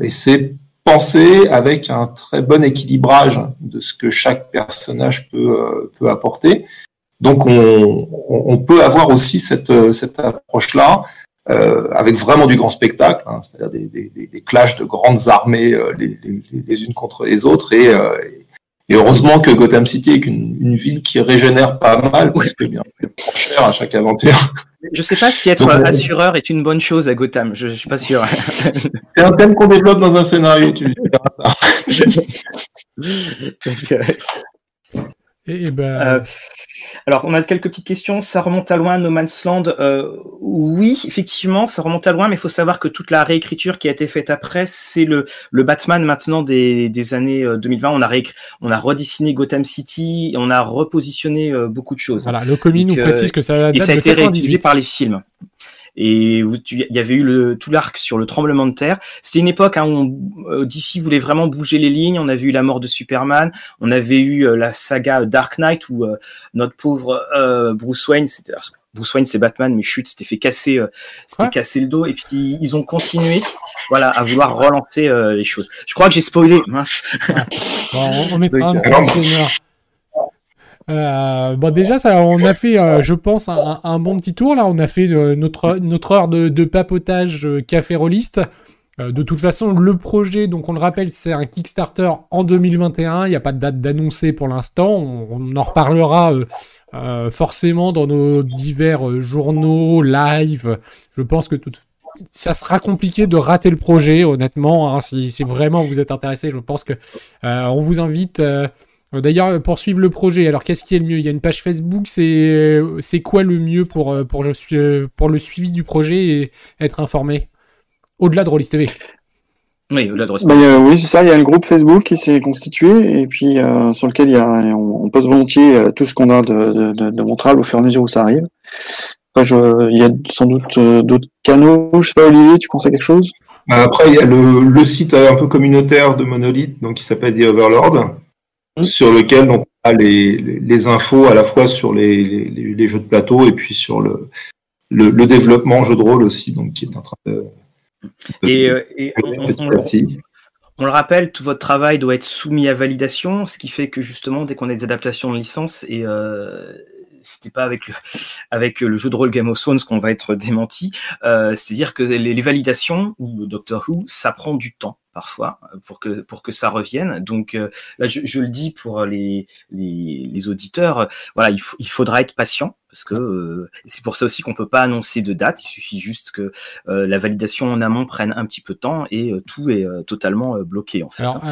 et c'est penser avec un très bon équilibrage de ce que chaque personnage peut, euh, peut apporter. Donc on, on, peut avoir aussi cette, cette approche-là euh, avec vraiment du grand spectacle, hein, c'est-à-dire des, des, des, clashs de grandes armées euh, les, les, les, unes contre les autres. Et, euh, et heureusement que Gotham City est une, une, ville qui régénère pas mal, parce que bien, trop cher à chaque aventure. Je sais pas si être Donc, assureur est une bonne chose à Gotham, je, je suis pas sûr. C'est un thème qu'on développe dans un scénario, tu verras ça. Et ben... Euh, alors, on a quelques petites questions. Ça remonte à loin, No Man's Land. Euh, oui, effectivement, ça remonte à loin, mais il faut savoir que toute la réécriture qui a été faite après, c'est le, le Batman maintenant des, des années 2020. Euh, on a, réécrit, on a redessiné Gotham City, on a repositionné beaucoup de choses. Voilà, le commis nous précise que ça date Et ça a été 98. réutilisé par les films et il y avait eu le, tout l'arc sur le tremblement de terre. C'était une époque hein, où euh, DC voulait vraiment bouger les lignes. On a vu la mort de Superman, on avait eu euh, la saga Dark Knight où euh, notre pauvre euh, Bruce Wayne, c'était Bruce Wayne c'est Batman, mais chute, c'était fait casser, c'était ouais. casser le dos. Et puis ils ont continué, voilà, à vouloir relancer les choses. Je crois que j'ai spoilé. Bon, on, on mettra Donc, un petit euh, bon déjà ça, on a fait, euh, je pense, un, bon petit tour là. On a fait euh, notre heure de, papotage café rolliste. Euh, de toute façon, le projet, donc on le rappelle, c'est un Kickstarter en 2021. Il n'y a pas de date d'annoncer pour l'instant. On, on, en reparlera forcément dans nos divers journaux, live. Je pense que tout, ça sera compliqué de rater le projet, honnêtement. Hein, si, si, vraiment vous êtes intéressé, je pense que on vous invite. D'ailleurs, pour suivre le projet, alors qu'est-ce qui est le mieux? Il y a une page Facebook, c'est c'est quoi le mieux pour, pour, pour le suivi du projet et être informé? Au-delà de Rollis TV oui, au-delà de bah, euh, oui, c'est ça. Il y a un groupe Facebook qui s'est constitué et puis euh, sur lequel il y a, on, on poste volontiers euh, tout ce qu'on a de, de, de, montrable au fur et à mesure où ça arrive. Après, je, il y a sans doute euh, d'autres canaux. Je sais pas, Olivier, tu penses à quelque chose? Après, il y a le, le site un peu communautaire de Monolith, donc qui s'appelle The Overlord sur lequel on a les, les, infos à la fois sur les, jeux de plateau et puis sur le, le, le, développement jeu de rôle aussi, donc qui est en train de. de et, euh, et on, on, on, le rappelle, tout votre travail doit être soumis à validation, ce qui fait que justement, dès qu'on a des adaptations de licence et euh, c'était pas avec le avec le jeu de rôle Game of Thrones qu'on va être démenti. Euh, C'est-à-dire que les, les, validations ou Doctor Who, ça prend du temps parfois pour que pour que ça revienne. Donc euh, là, je, le dis pour les les, auditeurs, euh, voilà, il faudra être patient parce que euh, c'est pour ça aussi qu'on peut pas annoncer de date. Il suffit juste que euh, la validation en amont prenne un petit peu de temps et euh, tout est totalement bloqué en fait. Alors,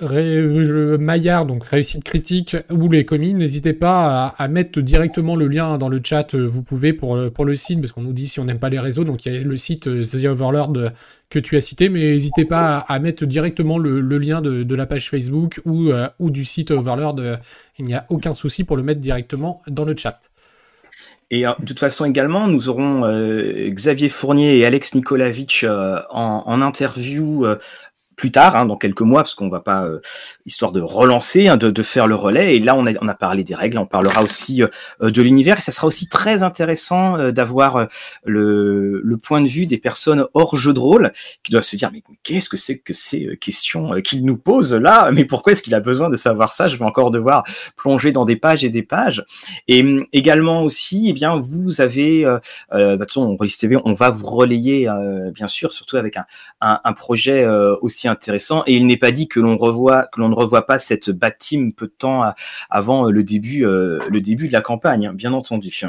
Ré Maillard, donc réussite critique ou les commis, n'hésitez pas à, à, mettre directement le lien dans le chat. Vous pouvez pour pour le site parce qu'on nous dit si on n'aime pas les réseaux. Donc il y a le site The Overlord que tu as cité, mais n'hésitez pas à, à, mettre directement le, le lien de, de, la page Facebook ou ou du site Overlord. il n'y a aucun souci pour le mettre directement dans le chat. Et euh, de toute façon également, nous aurons euh, Xavier Fournier et Alex Nikolavitch euh, en, interview plus tard, hein, dans quelques mois, parce qu'on va pas, euh, histoire de relancer, hein, de, de, faire le relais. Et là, on a, on a parlé des règles, on parlera aussi euh, de l'univers, et ça sera aussi très intéressant euh, d'avoir le, le, point de vue des personnes hors jeu de rôle, qui doivent se dire, mais qu'est-ce que c'est que ces questions qu'il nous pose là? Mais pourquoi est-ce qu'il a besoin de savoir ça? Je vais encore devoir plonger dans des pages et des pages. Et hum, également aussi, eh bien, vous avez, euh, bah, de toute façon, on, on va vous relayer, bien sûr, surtout avec un, un, un projet aussi aussi intéressant. Et il n'est pas dit que l'on revoit, que l'on ne revoit pas cette bat team peu de temps avant le début, le début de la campagne, bien entendu.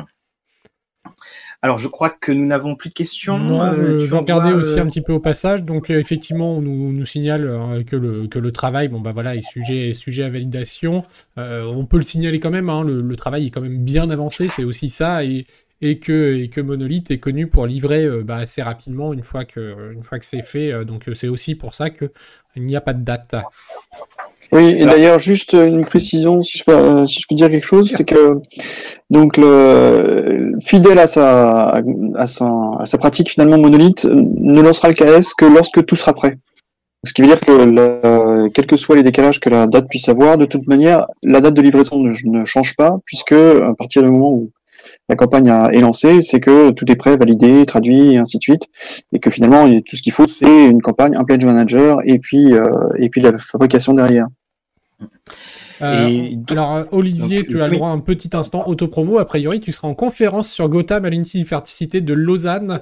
Alors, je crois que nous n'avons plus de questions. Non, euh, je, vais regarder aussi un petit peu au passage. Donc, euh, effectivement, on nous, signale euh, que, le, que le travail, bon, bah voilà, est sujet, sujet à validation. on peut le signaler quand même, hein, le, travail est quand même bien avancé, c'est aussi ça. Et, et, que, et que Monolith est connu pour livrer bah, assez rapidement une fois que, une fois que c'est fait. donc, c'est aussi pour ça qu'il n'y a pas de date. Oui, et d'ailleurs, juste une précision, si je peux, euh, si je peux dire quelque chose, c'est que donc le fidèle à sa, à sa, à sa pratique finalement monolithe ne lancera le KS que lorsque tout sera prêt. Ce qui veut dire que quels que soient les décalages que la date puisse avoir, de toute manière, la date de livraison ne, ne change pas puisque à partir du moment où la campagne est lancée, c'est que tout est prêt, validé, traduit et ainsi de suite, et que finalement tout ce qu'il faut c'est une campagne, un pledge manager et puis euh, et puis la fabrication derrière. Euh, alors euh, Olivier, tu as le droit à un petit instant autopromo. A priori, tu seras en conférence sur Gotham à l'université de Lausanne.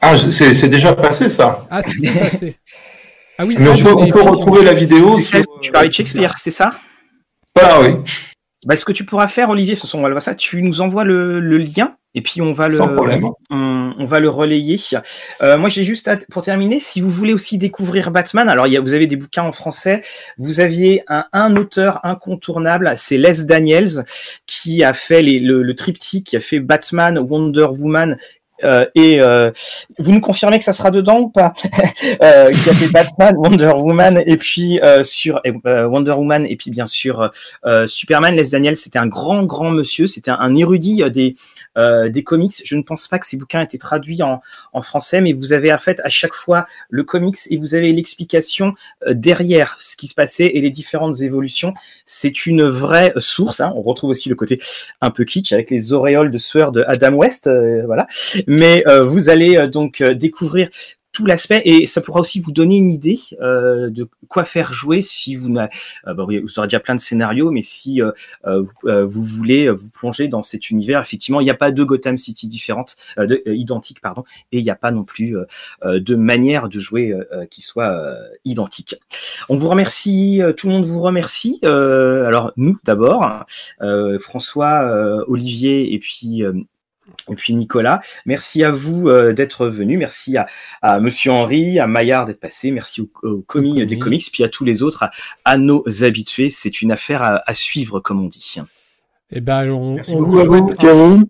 Ah, c'est déjà passé ça. Ah, c'est passé. Ah oui. Mais on, peut, retrouver la vidéo. Tu parlais de Shakespeare, c'est ça? Voilà, oui. Bah, ce que tu pourras faire, Olivier, ce sont, on va voir ça, tu nous envoies le, lien et puis on va le, On, va le relayer. Euh, moi, j'ai juste pour terminer, si vous voulez aussi découvrir Batman, alors il y a, vous avez des bouquins en français. Vous aviez un, un auteur incontournable, c'est Les Daniels, qui a fait les, le, le triptyque, qui a fait Batman, Wonder Woman et euh, vous nous confirmez que ça sera dedans ou pas? Euh, Qui a fait Batman, Wonder Woman et puis sur Wonder Woman et puis bien sûr Superman. Les Daniel, c'était un grand grand monsieur, c'était un érudit des euh, des comics. Je ne pense pas que ces bouquins étaient traduits en, français, mais vous avez en fait à chaque fois le comics et vous avez l'explication euh, derrière ce qui se passait et les différentes évolutions. C'est une vraie source. Hein. On retrouve aussi le côté un peu kitsch avec les auréoles de sueur de Adam West, euh, voilà. Mais vous allez donc découvrir tout l'aspect et ça pourra aussi vous donner une idée euh, de quoi faire jouer si vous n'avez euh, bah, vous aurez déjà plein de scénarios mais si euh, euh, vous, voulez vous plonger dans cet univers effectivement il n'y a pas de Gotham City différentes de, identiques pardon et il n'y a pas non plus de manière de jouer qui soit identique. On vous remercie tout le monde vous remercie alors nous d'abord François Olivier et puis et puis Nicolas, merci à vous euh, d'être venu, merci à, à Monsieur Henri, à Maillard d'être passé, merci au, au commis des comics, puis à tous les autres, à, nos habitués. C'est une affaire à, à, suivre, comme on dit. Eh ben, on, merci on vous souhaite. Un...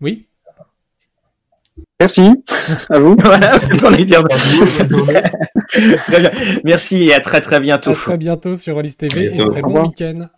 Oui. Merci à vous. voilà, on est dire. très bien. Merci et à très très bientôt. À très bientôt sur Alice TV et très bon week-end.